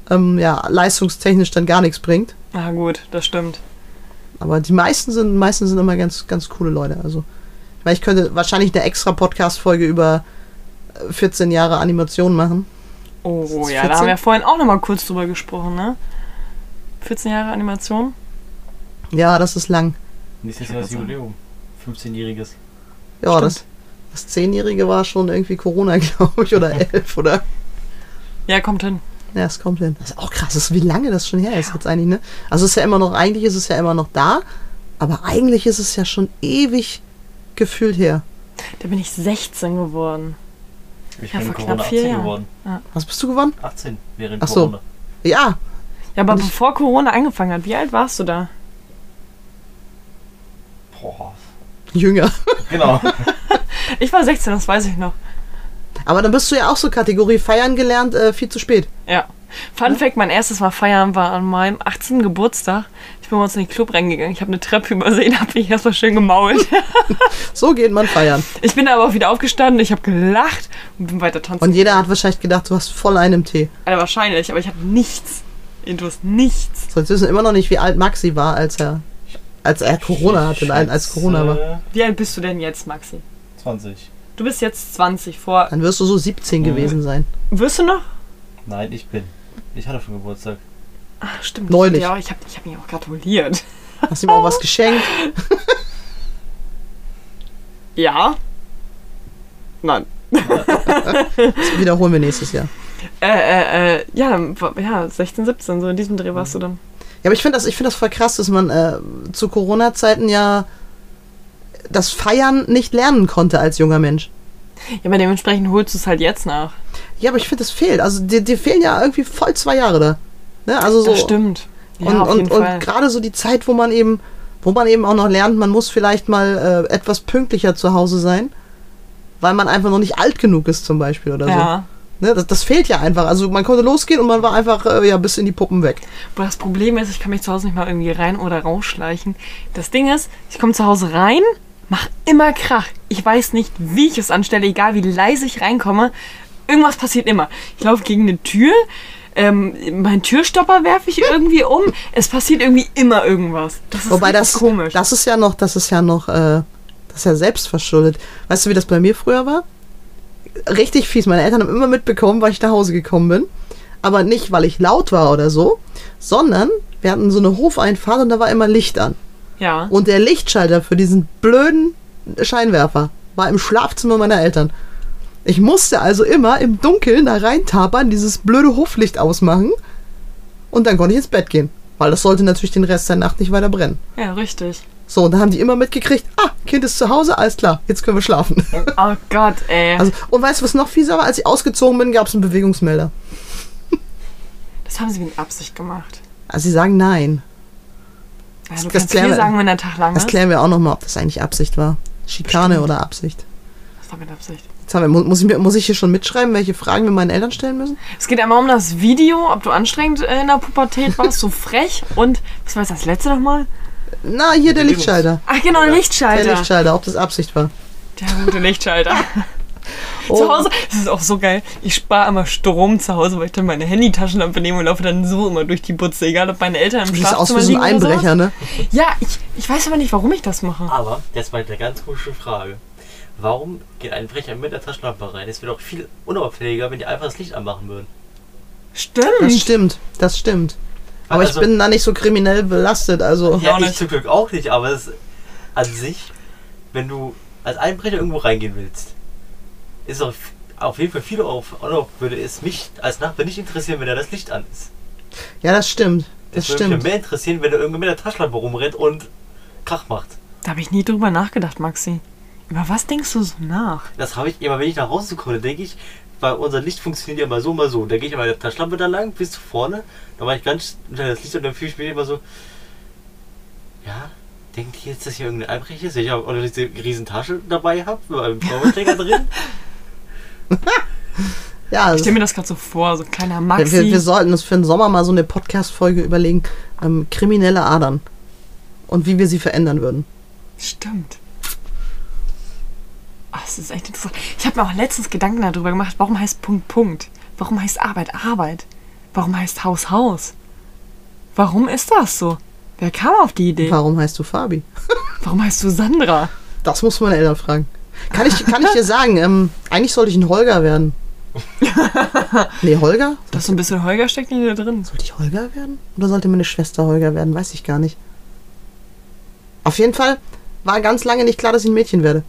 ähm, ja leistungstechnisch dann gar nichts bringt.
Na gut, das stimmt.
Aber die meisten sind, meisten sind immer ganz, ganz coole Leute. Also ich meine, ich könnte wahrscheinlich eine extra Podcast-Folge über äh, 14 Jahre Animation machen.
Oh ja,
14?
da haben wir vorhin auch noch mal kurz drüber gesprochen, ne? 14 Jahre Animation.
Ja, das ist lang.
Nächstes Jahr das Jubiläum. 15-jähriges.
Ja,
Stimmt.
das, das Zehnjährige war schon irgendwie Corona, glaube ich, oder elf, oder?
Ja, kommt hin.
Ja, es kommt hin. Das ist auch krass, ist, wie lange das schon her ist jetzt eigentlich, ne? Also es ist ja immer noch, eigentlich ist es ja immer noch da, aber eigentlich ist es ja schon ewig gefühlt her.
Da bin ich 16 geworden.
Ich
Ja,
bin
vor
Corona
knapp vier
18
Jahren.
geworden.
Was bist du geworden?
18 während
Ach so.
Corona.
Ja,
Ja, aber
Und
bevor Corona angefangen hat, wie alt warst du da?
Boah.
Jünger.
Genau.
Ich war 16, das weiß ich noch.
Aber dann bist du ja auch so Kategorie feiern gelernt, äh, viel zu spät.
Ja. Fun Fact, mein erstes Mal feiern war an meinem 18. Geburtstag. Ich bin bei uns in den Club reingegangen. Ich habe eine Treppe übersehen, habe mich erstmal schön gemault.
So geht man feiern.
Ich bin aber auch wieder aufgestanden, ich habe gelacht und bin weiter tanzen.
Und jeder hat wahrscheinlich gedacht, du hast voll einen Tee.
Alter, wahrscheinlich, aber ich habe nichts. Intus, nichts.
So, jetzt wissen wir immer noch nicht, wie alt Maxi war, als er, als er Corona hatte, nein, als Corona war.
Wie alt bist du denn jetzt, Maxi?
20.
Du bist jetzt 20 vor.
Dann wirst du so 17
Mhm.
gewesen sein.
Wirst du noch?
Nein, ich bin. Ich hatte schon Geburtstag.
Ach, stimmt.
Neulich.
Ja, ich habe ich hab mir auch gratuliert.
Hast ihm auch was geschenkt?
Ja. Nein.
Das wiederholen wir nächstes Jahr.
Äh, äh, äh, ja, ja, 16, 17, so in diesem Dreh warst du dann.
Ja, aber ich finde das, ich finde das voll krass, dass man äh, zu Corona-Zeiten ja das Feiern nicht lernen konnte als junger Mensch.
Ja, aber dementsprechend holst du es halt jetzt nach.
Ja, aber ich finde, das fehlt. Also dir, dir fehlen ja irgendwie voll zwei Jahre da. Ne? Also so.
Das stimmt. Ja,
und und, und gerade so die Zeit, wo man eben, wo man eben auch noch lernt, man muss vielleicht mal äh, etwas pünktlicher zu Hause sein, weil man einfach noch nicht alt genug ist zum Beispiel oder
Ja.
so. Ne? Das, das fehlt ja einfach. Also man konnte losgehen und man war einfach äh, ja bis in die Puppen weg.
Aber das Problem ist, ich kann mich zu Hause nicht mal irgendwie rein oder rausschleichen. Das Ding ist, ich komme zu Hause rein, mach immer Krach. Ich weiß nicht, wie ich es anstelle, egal wie leise ich reinkomme. Irgendwas passiert immer. Ich laufe gegen eine Tür, ähm, mein Türstopper werfe ich irgendwie um. Es passiert irgendwie immer irgendwas. Das ist
Wobei das,
komisch.
das ist ja noch, das ist ja noch, äh, das ist ja selbstverschuldet. Weißt du, wie das bei mir früher war? Richtig fies. Meine Eltern haben immer mitbekommen, weil ich nach Hause gekommen bin. Aber nicht, weil ich laut war oder so, sondern wir hatten so eine Hofeinfahrt und da war immer Licht an.
ja.
Und der Lichtschalter für diesen blöden Scheinwerfer war im Schlafzimmer meiner Eltern. Ich musste also immer im Dunkeln da reintapern, dieses blöde Hoflicht ausmachen und dann konnte ich ins Bett gehen. Weil das sollte natürlich den Rest der Nacht nicht weiter brennen.
ja, richtig.
So, und dann haben die immer mitgekriegt, ah, Kind ist zu Hause, alles klar, jetzt können wir schlafen.
Oh Gott, ey.
Also, und weißt du, was noch fieser war? Als ich ausgezogen bin, gab es einen Bewegungsmelder.
das haben sie mit Absicht gemacht.
Also sie sagen nein.
Ja,
das
kannst
klären wir-
sagen, wenn der Tag lang
Das
ist.
klären wir auch nochmal, ob das eigentlich Absicht war. Schikane oder Absicht.
Das war mit Absicht.
Jetzt haben wir, mu- muss, ich, muss ich hier schon mitschreiben, welche Fragen wir meinen Eltern stellen müssen?
Es geht einmal um das Video, ob du anstrengend äh, in der Pubertät warst, so frech. Und, was war das letzte nochmal?
Na, hier der Lichtschalter.
Ach genau,
Der
Lichtschalter.
Lichtschalter, ob das Absicht war.
Der gute Lichtschalter.
Oh,
Zu Hause, das ist auch so geil. Ich spare immer Strom zu Hause, weil ich dann meine Handytaschenlampe nehme und laufe dann so immer durch die Butze, egal ob meine Eltern im
Du siehst aus
Schlafzimmer
wie so ein Einbrecher, ne?
Ja, ich, ich weiß aber nicht, warum ich das mache.
Aber, jetzt mal eine ganz komische Frage. Warum geht ein Brecher mit der Taschenlampe rein? Es wäre doch viel unauffälliger, wenn die einfach das Licht anmachen würden.
Das
Stimmt.
stimmt, das stimmt. Aber ich
Also-
bin da nicht so kriminell belastet, also.
Ja, auch
ich
nicht.
zum Glück auch nicht, aber es an sich, wenn du als Einbrecher irgendwo reingehen willst, ist doch auf jeden Fall viel auf, auf würde es mich als Nachbar nicht interessieren, wenn da das Licht an ist.
Ja, das stimmt. Das
Es würde mich
stimmt.
mehr interessieren, wenn da irgendwer mit der Taschenlampe rumrennt und Krach macht.
Da habe ich nie drüber nachgedacht, Maxi. Über was denkst du so nach?
Das habe ich immer, wenn ich nach Hause komme, denke ich, weil unser Licht funktioniert ja mal so, mal so. Da gehe ich mit der Taschenlampe da lang bis vorne. Da war ich ganz unter das Licht und dann fühle ich mich immer so. Ja, denkt ihr jetzt, dass hier irgendein Einbrecher ist? Ich habe auch diese riesen Tasche dabei habe, mit einem Powerstecker drin.
Ja,
Ich
das,
stelle mir das gerade so vor, so ein kleiner
wir,
Maxi.
wir, wir sollten uns für den Sommer mal so eine Podcast-Folge überlegen. Ähm, kriminelle Adern. Und wie wir sie verändern würden.
Stimmt. Ah, das ist echt interessant. Ich habe mir auch letztens Gedanken darüber gemacht, warum heißt Punkt Punkt? Warum heißt Arbeit Arbeit? Warum heißt Haus Haus? Warum ist das so? Wer kam auf die Idee?
Warum heißt du Fabi?
Warum heißt du Sandra?
Das muss meine Eltern fragen. Kann ich, kann ich dir sagen, ähm, eigentlich sollte ich ein Holger werden. nee, Holger?
Da ist so ein bisschen Holger steckt in dir drin.
Sollte ich Holger werden? Oder sollte meine Schwester Holger werden? Weiß ich gar nicht. Auf jeden Fall war ganz lange nicht klar, dass ich ein Mädchen werde.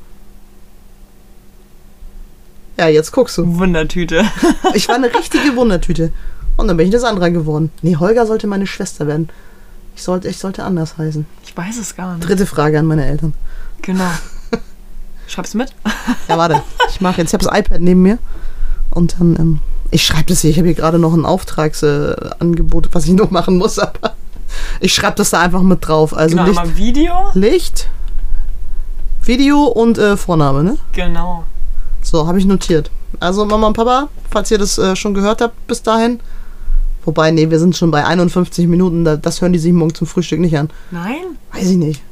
Ja, jetzt guckst du.
Wundertüte.
Ich war eine richtige Wundertüte. Und dann bin ich eine Sandra geworden. Nee, Holger sollte meine Schwester werden. Ich sollte, ich sollte anders heißen.
Ich weiß es gar nicht.
Dritte Frage an meine Eltern.
Genau. Schreib's mit.
Ja, warte. Ich mache jetzt, ich habe das iPad neben mir. Und dann, ähm, ich schreibe das hier. Ich habe hier gerade noch ein Auftragsangebot, äh, was ich noch machen muss, aber ich schreibe das da einfach mit drauf. Also
Genau,
Licht,
Video.
Licht, Video und äh, Vorname, ne?
Genau.
So, habe ich notiert. Also Mama und Papa, falls ihr das äh, schon gehört habt bis dahin. Wobei, nee, wir sind schon bei 51 Minuten. Da, das hören die sich morgen zum Frühstück nicht an.
Nein?
Weiß ich nicht.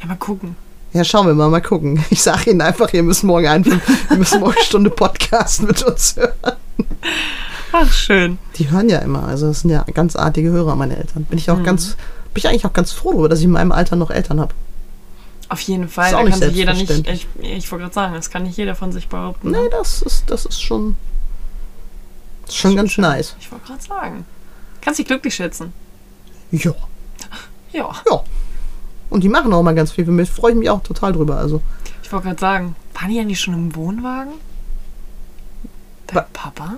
Ja, mal gucken.
Ja, schauen wir mal, mal gucken. Ich sage Ihnen einfach, ihr müsst morgen einfach, ihr müsst morgen eine Stunde Podcast mit uns hören.
Ach, schön.
Die hören ja immer, also das sind ja ganz artige Hörer, meine Eltern. Bin ich auch ganz, bin ich eigentlich auch ganz froh darüber, dass ich in meinem Alter noch Eltern habe.
Auf jeden Fall.
Ist auch
Da
nicht
kann sich jeder nicht. Ich, ich wollte gerade sagen, das kann nicht jeder von sich behaupten.
Nee,
ne?
das ist, das ist schon, das ist schon ganz nice.
Ich wollte gerade sagen. Kannst dich glücklich schätzen.
Ja,
Ja.
ja. Und die machen auch mal ganz viel für mich. Freue ich mich auch total drüber. Also,
Ich wollte gerade sagen, waren die eigentlich schon im Wohnwagen? Dein
Wa-
Papa?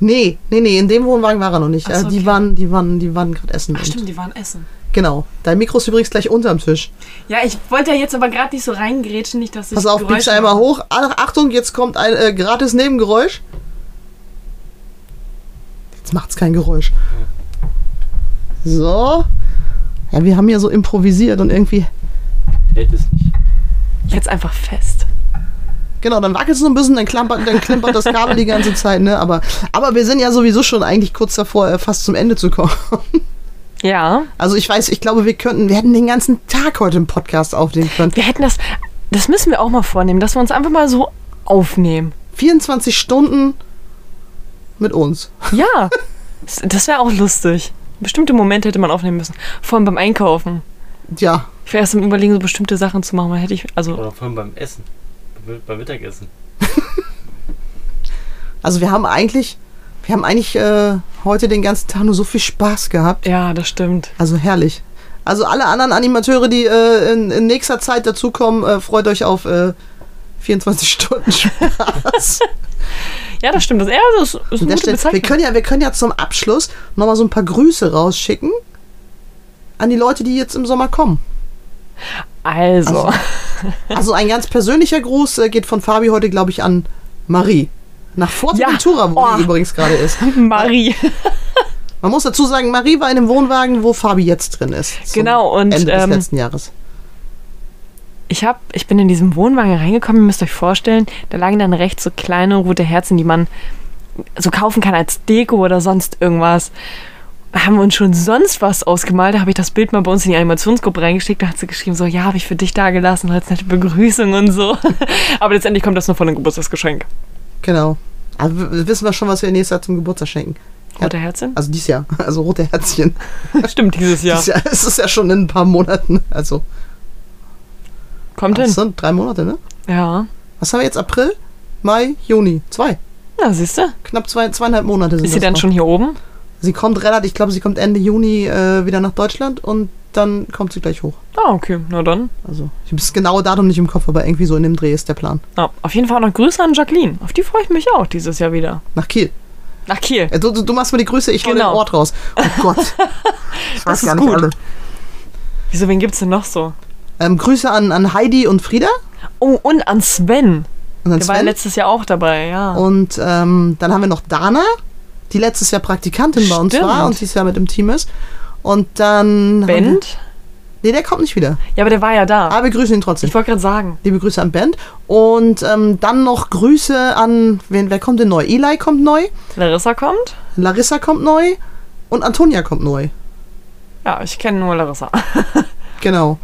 nee, nee, nee, in dem Wohnwagen war er noch nicht.
So,
Äh, die,
okay.
waren, die waren, die waren gerade essen.
Ach stimmt, die waren essen.
Genau. Dein Mikro ist übrigens gleich unterm Tisch.
Ja, ich wollte ja jetzt aber gerade nicht so reingrätschen, nicht, dass ich.
Pass auf,
Geräusche
biegst einmal hoch. Ach, Achtung, jetzt kommt ein äh, gratis Nebengeräusch. Jetzt macht's kein Geräusch. So. Ja, wir haben hier so improvisiert und irgendwie.
Hält es nicht.
Jetzt einfach fest.
Genau, dann wackelt es so ein bisschen, dann klampert, dann klimpert das Kabel die ganze Zeit, ne? Aber, aber wir sind ja sowieso schon eigentlich kurz davor, äh, fast zum Ende zu kommen.
Ja.
Also ich weiß, ich glaube, wir könnten, wir hätten den ganzen Tag heute im Podcast aufnehmen können.
Wir hätten das. Das müssen wir auch mal vornehmen, dass wir uns einfach mal so aufnehmen.
24 Stunden mit uns.
Ja. das wäre auch lustig. Bestimmte Momente hätte man aufnehmen müssen. Vor allem beim Einkaufen.
Ja,
Ich wäre erst im Überlegen, so bestimmte Sachen zu machen. Hätte ich. Also.
Oder vor allem beim Essen. Beim Mittagessen.
also wir haben eigentlich, wir haben eigentlich äh, heute den ganzen Tag nur so viel Spaß gehabt.
Ja, das stimmt.
Also herrlich. Also alle anderen Animateure, die äh, in, in nächster Zeit dazukommen, äh, freut euch auf äh, 24 Stunden Spaß.
Ja, das stimmt. Das, ja, das ist eine gute
Stelle, wir, können ja, wir können ja zum Abschluss nochmal so ein paar Grüße rausschicken an die Leute, die jetzt im Sommer kommen.
Also.
Also ein ganz persönlicher Gruß äh, geht von Fabi heute, glaube ich, an Marie. Nach Forteventura, wo
Oh.
sie übrigens gerade ist.
Marie.
Man muss dazu sagen, Marie war in dem Wohnwagen, wo Fabi jetzt drin ist.
Genau, und,
Ende des
ähm,
letzten Jahres.
Ich, hab, ich bin in diesem Wohnwagen reingekommen, ihr müsst euch vorstellen, da lagen dann rechts so kleine rote Herzen, die man so kaufen kann als Deko oder sonst irgendwas. Da haben wir uns schon sonst was ausgemalt. Da habe ich das Bild mal bei uns in die Animationsgruppe reingesteckt. Da hat sie geschrieben, so, ja, habe ich für dich da gelassen, als nette Begrüßung und so. Aber letztendlich kommt das nur von einem Geburtstagsgeschenk.
Genau. Aber w- wissen wir schon, was wir nächstes Jahr zum Geburtstag schenken.
Rote Herzchen?
Also dieses Jahr. Also rote Herzchen.
Stimmt, dieses Jahr.
Dieses Jahr. Es ist ja schon in ein paar Monaten. Also,
Kommt
das
hin.
sind drei Monate, ne?
Ja.
Was haben wir jetzt? April, Mai, Juni. Zwei.
Na, siehst du?
Knapp zwei, zweieinhalb Monate sind
Ist sie
das
dann
noch.
schon hier oben?
Sie kommt relativ, ich glaube, sie kommt Ende Juni äh, wieder nach Deutschland und dann kommt sie gleich hoch.
Ah, okay. Na dann.
Also, ich habe das genaue Datum nicht im Kopf, aber irgendwie so in dem Dreh ist der Plan.
Ja, auf jeden Fall noch Grüße an Jacqueline. Auf die freue ich mich auch dieses Jahr wieder.
Nach Kiel.
Nach Kiel.
Äh, Du, du, machst mir die Grüße, ich hau
Genau.
den Ort raus. Oh Gott. Ich weiß
ist
gar nicht
gut.
alle.
Wieso, wen gibt's denn noch so?
Ähm, Grüße an, an Heidi und Frieda.
Oh, und an Sven.
Und an
Der war
Sven.
letztes Jahr auch dabei, ja.
Und ähm, dann haben wir noch Dana, die letztes Jahr Praktikantin bei uns
Stimmt.
war und dieses Jahr mit im Team ist. Und dann.
Bent?
nee, der kommt nicht wieder.
Ja, aber der war ja da.
Aber wir grüßen ihn trotzdem.
Ich wollte gerade sagen.
Liebe Grüße an Band. Und ähm, dann noch Grüße an. Wen, wer kommt denn neu? Eli kommt neu.
Larissa kommt?
Larissa kommt neu. Und Antonia kommt neu.
Ja, ich kenne nur Larissa.
Genau.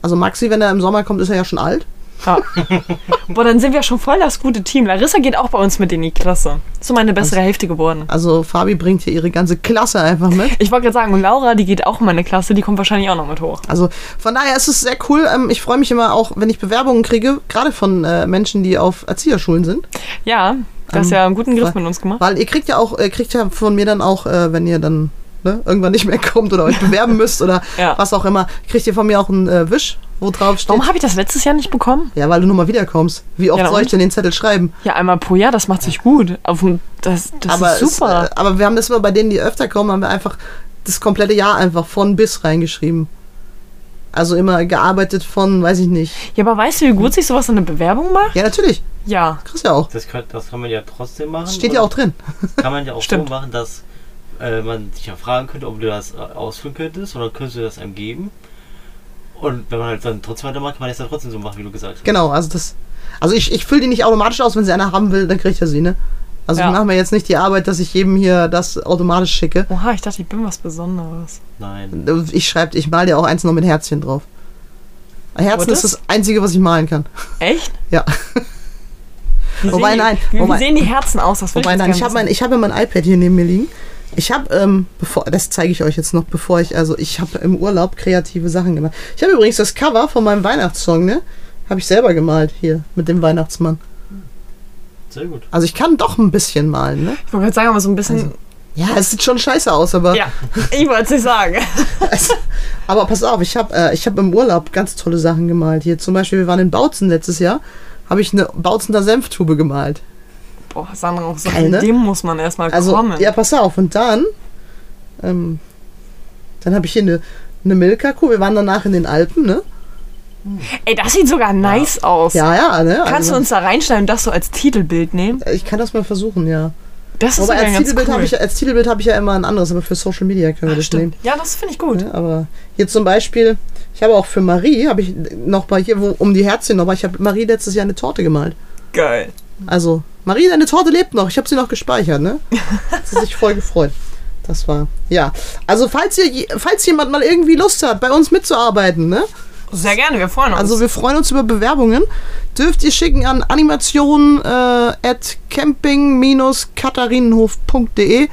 Also Maxi, wenn er im Sommer kommt, ist er ja schon alt.
Ja. Boah, dann sind wir schon voll das gute Team. Larissa geht auch bei uns mit in die Klasse. Ist so meine bessere Hälfte geworden.
Also Fabi bringt hier ihre ganze Klasse einfach mit.
Ich wollte gerade sagen, und Laura, die geht auch in meine Klasse, die kommt wahrscheinlich auch noch mit hoch.
Also von daher ist es sehr cool. Ähm, ich freue mich immer auch, wenn ich Bewerbungen kriege, gerade von äh, Menschen, die auf Erzieherschulen sind.
Ja, du hast
Ähm,
ja einen guten Griff
weil-
mit uns gemacht.
Weil ihr kriegt ja auch, ihr kriegt ja von mir dann auch, äh, wenn ihr dann ne, irgendwann nicht mehr kommt oder euch bewerben müsst oder
Ja.
was auch immer, kriegt ihr von mir auch einen äh, Wisch, wo drauf steht.
Warum habe ich das letztes Jahr nicht bekommen?
Ja, weil du nur mal wiederkommst. Wie oft
Ja,
soll ich denn den Zettel schreiben?
Ja, einmal pro Jahr, das macht sich gut. Auf das das
aber
ist super.
Es, äh, aber wir haben das immer bei denen, die öfter kommen, haben wir einfach das komplette Jahr einfach von bis reingeschrieben. Also immer gearbeitet von, weiß ich nicht.
ja, aber weißt du, wie gut sich sowas in eine Bewerbung macht?
Ja, natürlich.
Ja.
Kriegst ja auch.
Das kann, das kann man ja trotzdem machen.
Das steht ja auch drin.
Kann man ja auch
Stimmt.
so machen, dass äh, man sich ja fragen könnte, ob du das äh, ausfüllen könntest oder könntest du das einem geben. Und wenn man halt dann trotzdem weitermacht, kann man das ja trotzdem so machen, wie du gesagt hast.
Genau, also das. Also ich, ich fülle die nicht automatisch aus, wenn sie einer haben will, dann kriegt er sie, ne? Also
Ja.
ich mache mir jetzt nicht die Arbeit, dass ich jedem hier das automatisch schicke.
Oha, ich dachte, ich bin was Besonderes.
Nein.
Ich schreibe, ich mal dir auch eins noch mit Herzchen drauf. Herzen ist
das-
Einzige, was ich malen kann.
Echt?
Ja.
Wie
Wobei,
sehen die,
nein,
Wie,
wobei-
wie sehen die Herzen aus? Das
Wobei,
ich
nein, ich habe mein, ich habe ja mein iPad hier neben mir liegen. Ich habe, ähm, bevor, das zeige ich euch jetzt noch, bevor ich, also ich habe im Urlaub kreative Sachen gemacht. Ich habe übrigens das Cover von meinem Weihnachtssong, ne? Habe ich selber gemalt hier mit dem Weihnachtsmann.
Sehr gut.
Also ich kann doch ein bisschen malen, ne?
Ich wollte gerade sagen, aber so ein bisschen.
Also, Ja, es sieht schon scheiße aus, aber,
ja, ich wollte es nicht sagen.
es, aber pass auf, ich habe äh, ich hab im Urlaub ganz tolle Sachen gemalt. Hier zum Beispiel, wir waren in Bautzen letztes Jahr, habe ich eine Bautzener Senftube gemalt.
Boah, Sandra, so
Geil, ne?
dem muss man erstmal
Also,
kommen.
ja, pass auf. Und dann, ähm, dann habe ich hier eine, eine Milka-Kuh. Wir waren danach in den Alpen, ne?
Ey, das sieht sogar nice aus.
Ja, ja, ne?
Kannst
also,
du uns da reinschneiden und das so als Titelbild nehmen?
Ich kann das mal versuchen, ja.
Das ist
Aber als
ganz
Titelbild
cool.
habe ich, ja- als Titelbild habe ich ja immer ein anderes, aber für Social Media können wir das nehmen.
Stimmt. Ja, das finde ich gut.
Ja, aber hier zum Beispiel, ich habe auch für Marie, habe ich noch mal hier wo, um die Herzchen nochmal, ich habe Marie letztes Jahr eine Torte gemalt.
Geil.
Also, Marie, deine Torte lebt noch. Ich habe sie noch gespeichert, ne? Hat sie sich voll gefreut. Das war, ja. Also, falls, ihr, falls jemand mal irgendwie Lust hat, bei uns mitzuarbeiten, ne?
Sehr gerne, wir freuen uns.
Also, wir freuen uns über Bewerbungen. Dürft ihr schicken an animation äh, at camping-katharinenhof.de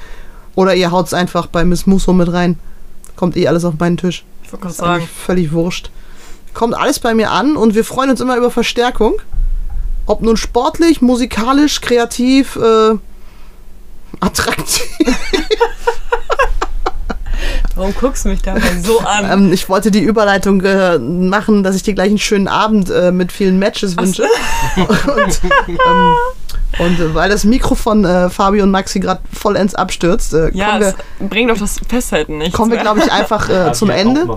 oder ihr haut's einfach bei Miss Musso mit rein. Kommt eh alles auf meinen Tisch.
ich wollte gerade sagen.
völlig wurscht. Kommt alles bei mir an und wir freuen uns immer über Verstärkung. Ob nun sportlich, musikalisch, kreativ, äh, attraktiv.
Warum guckst du mich dabei so an?
Ähm, ich wollte die Überleitung äh, machen, dass ich dir gleich einen schönen Abend äh, mit vielen Matches wünsche. und ähm, und äh, weil das Mikro von äh, Fabio und Maxi gerade vollends abstürzt, äh,
ja,
wir,
bringt doch das Festhalten nicht.
kommen wir glaube ich, einfach äh, zum Ende.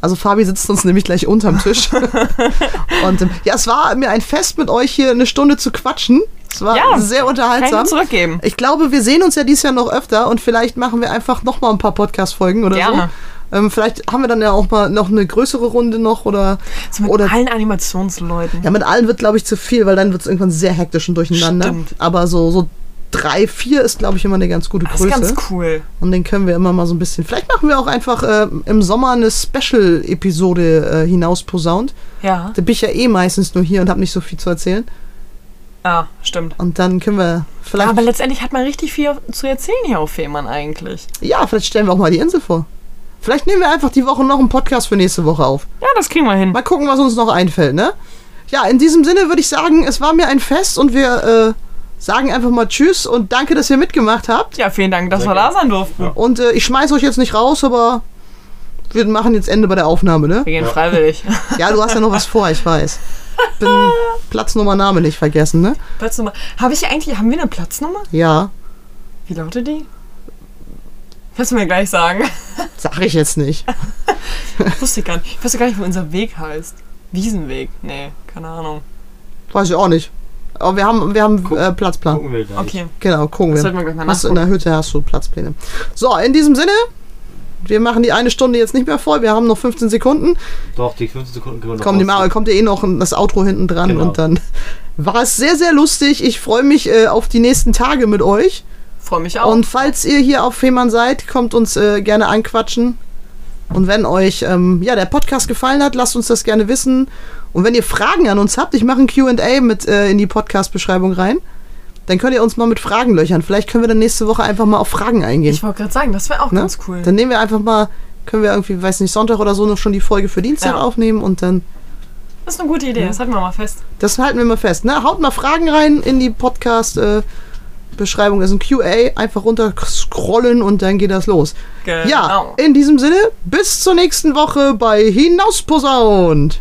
Also Fabi sitzt uns nämlich gleich unterm Tisch. und ähm, ja, es war mir ein Fest mit euch hier eine Stunde zu quatschen. Es war
Ja,
sehr unterhaltsam.
zurückgeben.
Ich glaube, wir sehen uns ja dieses Jahr noch öfter und vielleicht machen wir einfach noch mal ein paar Podcast-Folgen oder
Gerne.
so. Ähm, vielleicht haben wir dann ja auch mal noch eine größere Runde noch oder
So mit
oder
allen Animationsleuten.
ja mit allen wird glaube ich zu viel, weil dann wird es irgendwann sehr hektisch und durcheinander.
Stimmt.
Aber so so drei, vier ist glaube ich immer eine ganz gute
das ist
Größe.
ganz cool.
Und den können wir immer mal so ein bisschen. Vielleicht machen wir auch einfach äh, im Sommer eine Special-Episode äh, hinaus posaunt.
Ja.
Da bin ich ja eh meistens nur hier und habe nicht so viel zu erzählen.
Ja, stimmt.
Und dann können wir vielleicht.
Aber letztendlich hat man richtig viel zu erzählen hier auf Fehmarn eigentlich.
ja, vielleicht stellen wir auch mal die Insel vor. Vielleicht nehmen wir einfach die Woche noch einen Podcast für nächste Woche auf.
Ja, das kriegen wir hin.
Mal gucken, was uns noch einfällt, ne? Ja, in diesem Sinne würde ich sagen, es war mir ein Fest und wir äh, sagen einfach mal Tschüss und danke, dass ihr mitgemacht habt.
Ja, vielen Dank, dass
Sehr
wir da
gerne.
sein durften.
Ja.
Und äh, ich schmeiß euch jetzt nicht raus, aber wir machen jetzt Ende bei der Aufnahme, ne?
Wir gehen
Ja.
freiwillig.
Ja, du hast ja noch was vor, ich weiß. Bin Platznummer Name nicht vergessen, ne?
Platznummer. Habe ich eigentlich, haben wir eine Platznummer?
Ja,
Wie lautet die? Kannst du mir gleich sagen.
sag ich jetzt nicht.
Wusste ich gar nicht. Ich wusste gar nicht, wie unser Weg heißt. Wiesenweg? Nee, keine Ahnung.
Weiß ich auch nicht. Aber wir haben, wir haben
Guck-
äh, Platzplan.
Gucken wir gleich.
Okay.
Genau, gucken
Das
wir.
wir gleich mal
Hast du in der Hütte hast du Platzpläne. So, in diesem Sinne, wir machen die eine Stunde jetzt nicht mehr voll. Wir haben noch 15 Sekunden.
Doch, die 15 Sekunden können wir noch
Kommt, die mal, kommt ja eh noch das Outro hinten dran
Genau.
und dann war es sehr, sehr lustig. Ich freue mich äh, auf die nächsten Tage mit euch.
Freue mich auch.
Und falls ihr hier auf Fehmarn seid, kommt uns äh, gerne anquatschen. Und wenn euch ähm, ja, der Podcast gefallen hat, lasst uns das gerne wissen. Und wenn ihr Fragen an uns habt, ich mache ein QA mit äh, in die Podcast-Beschreibung rein. Dann könnt ihr uns mal mit Fragen löchern. Vielleicht können wir dann nächste Woche einfach mal auf Fragen eingehen.
ich wollte gerade sagen, das wäre auch
Ne?
ganz cool.
Dann nehmen wir einfach mal, können wir irgendwie, weiß nicht, Sonntag oder so noch schon die Folge für Dienstag
Ja.
aufnehmen und dann,
Das ist eine gute Idee, das halten wir mal fest.
das halten wir mal fest. Ne? Haut mal Fragen rein in die Podcast-Beschreibung. Das ist ein QA, einfach runter scrollen und dann geht das los.
Genau.
Ja, in diesem Sinne, bis zur nächsten Woche bei Hinausposaunt.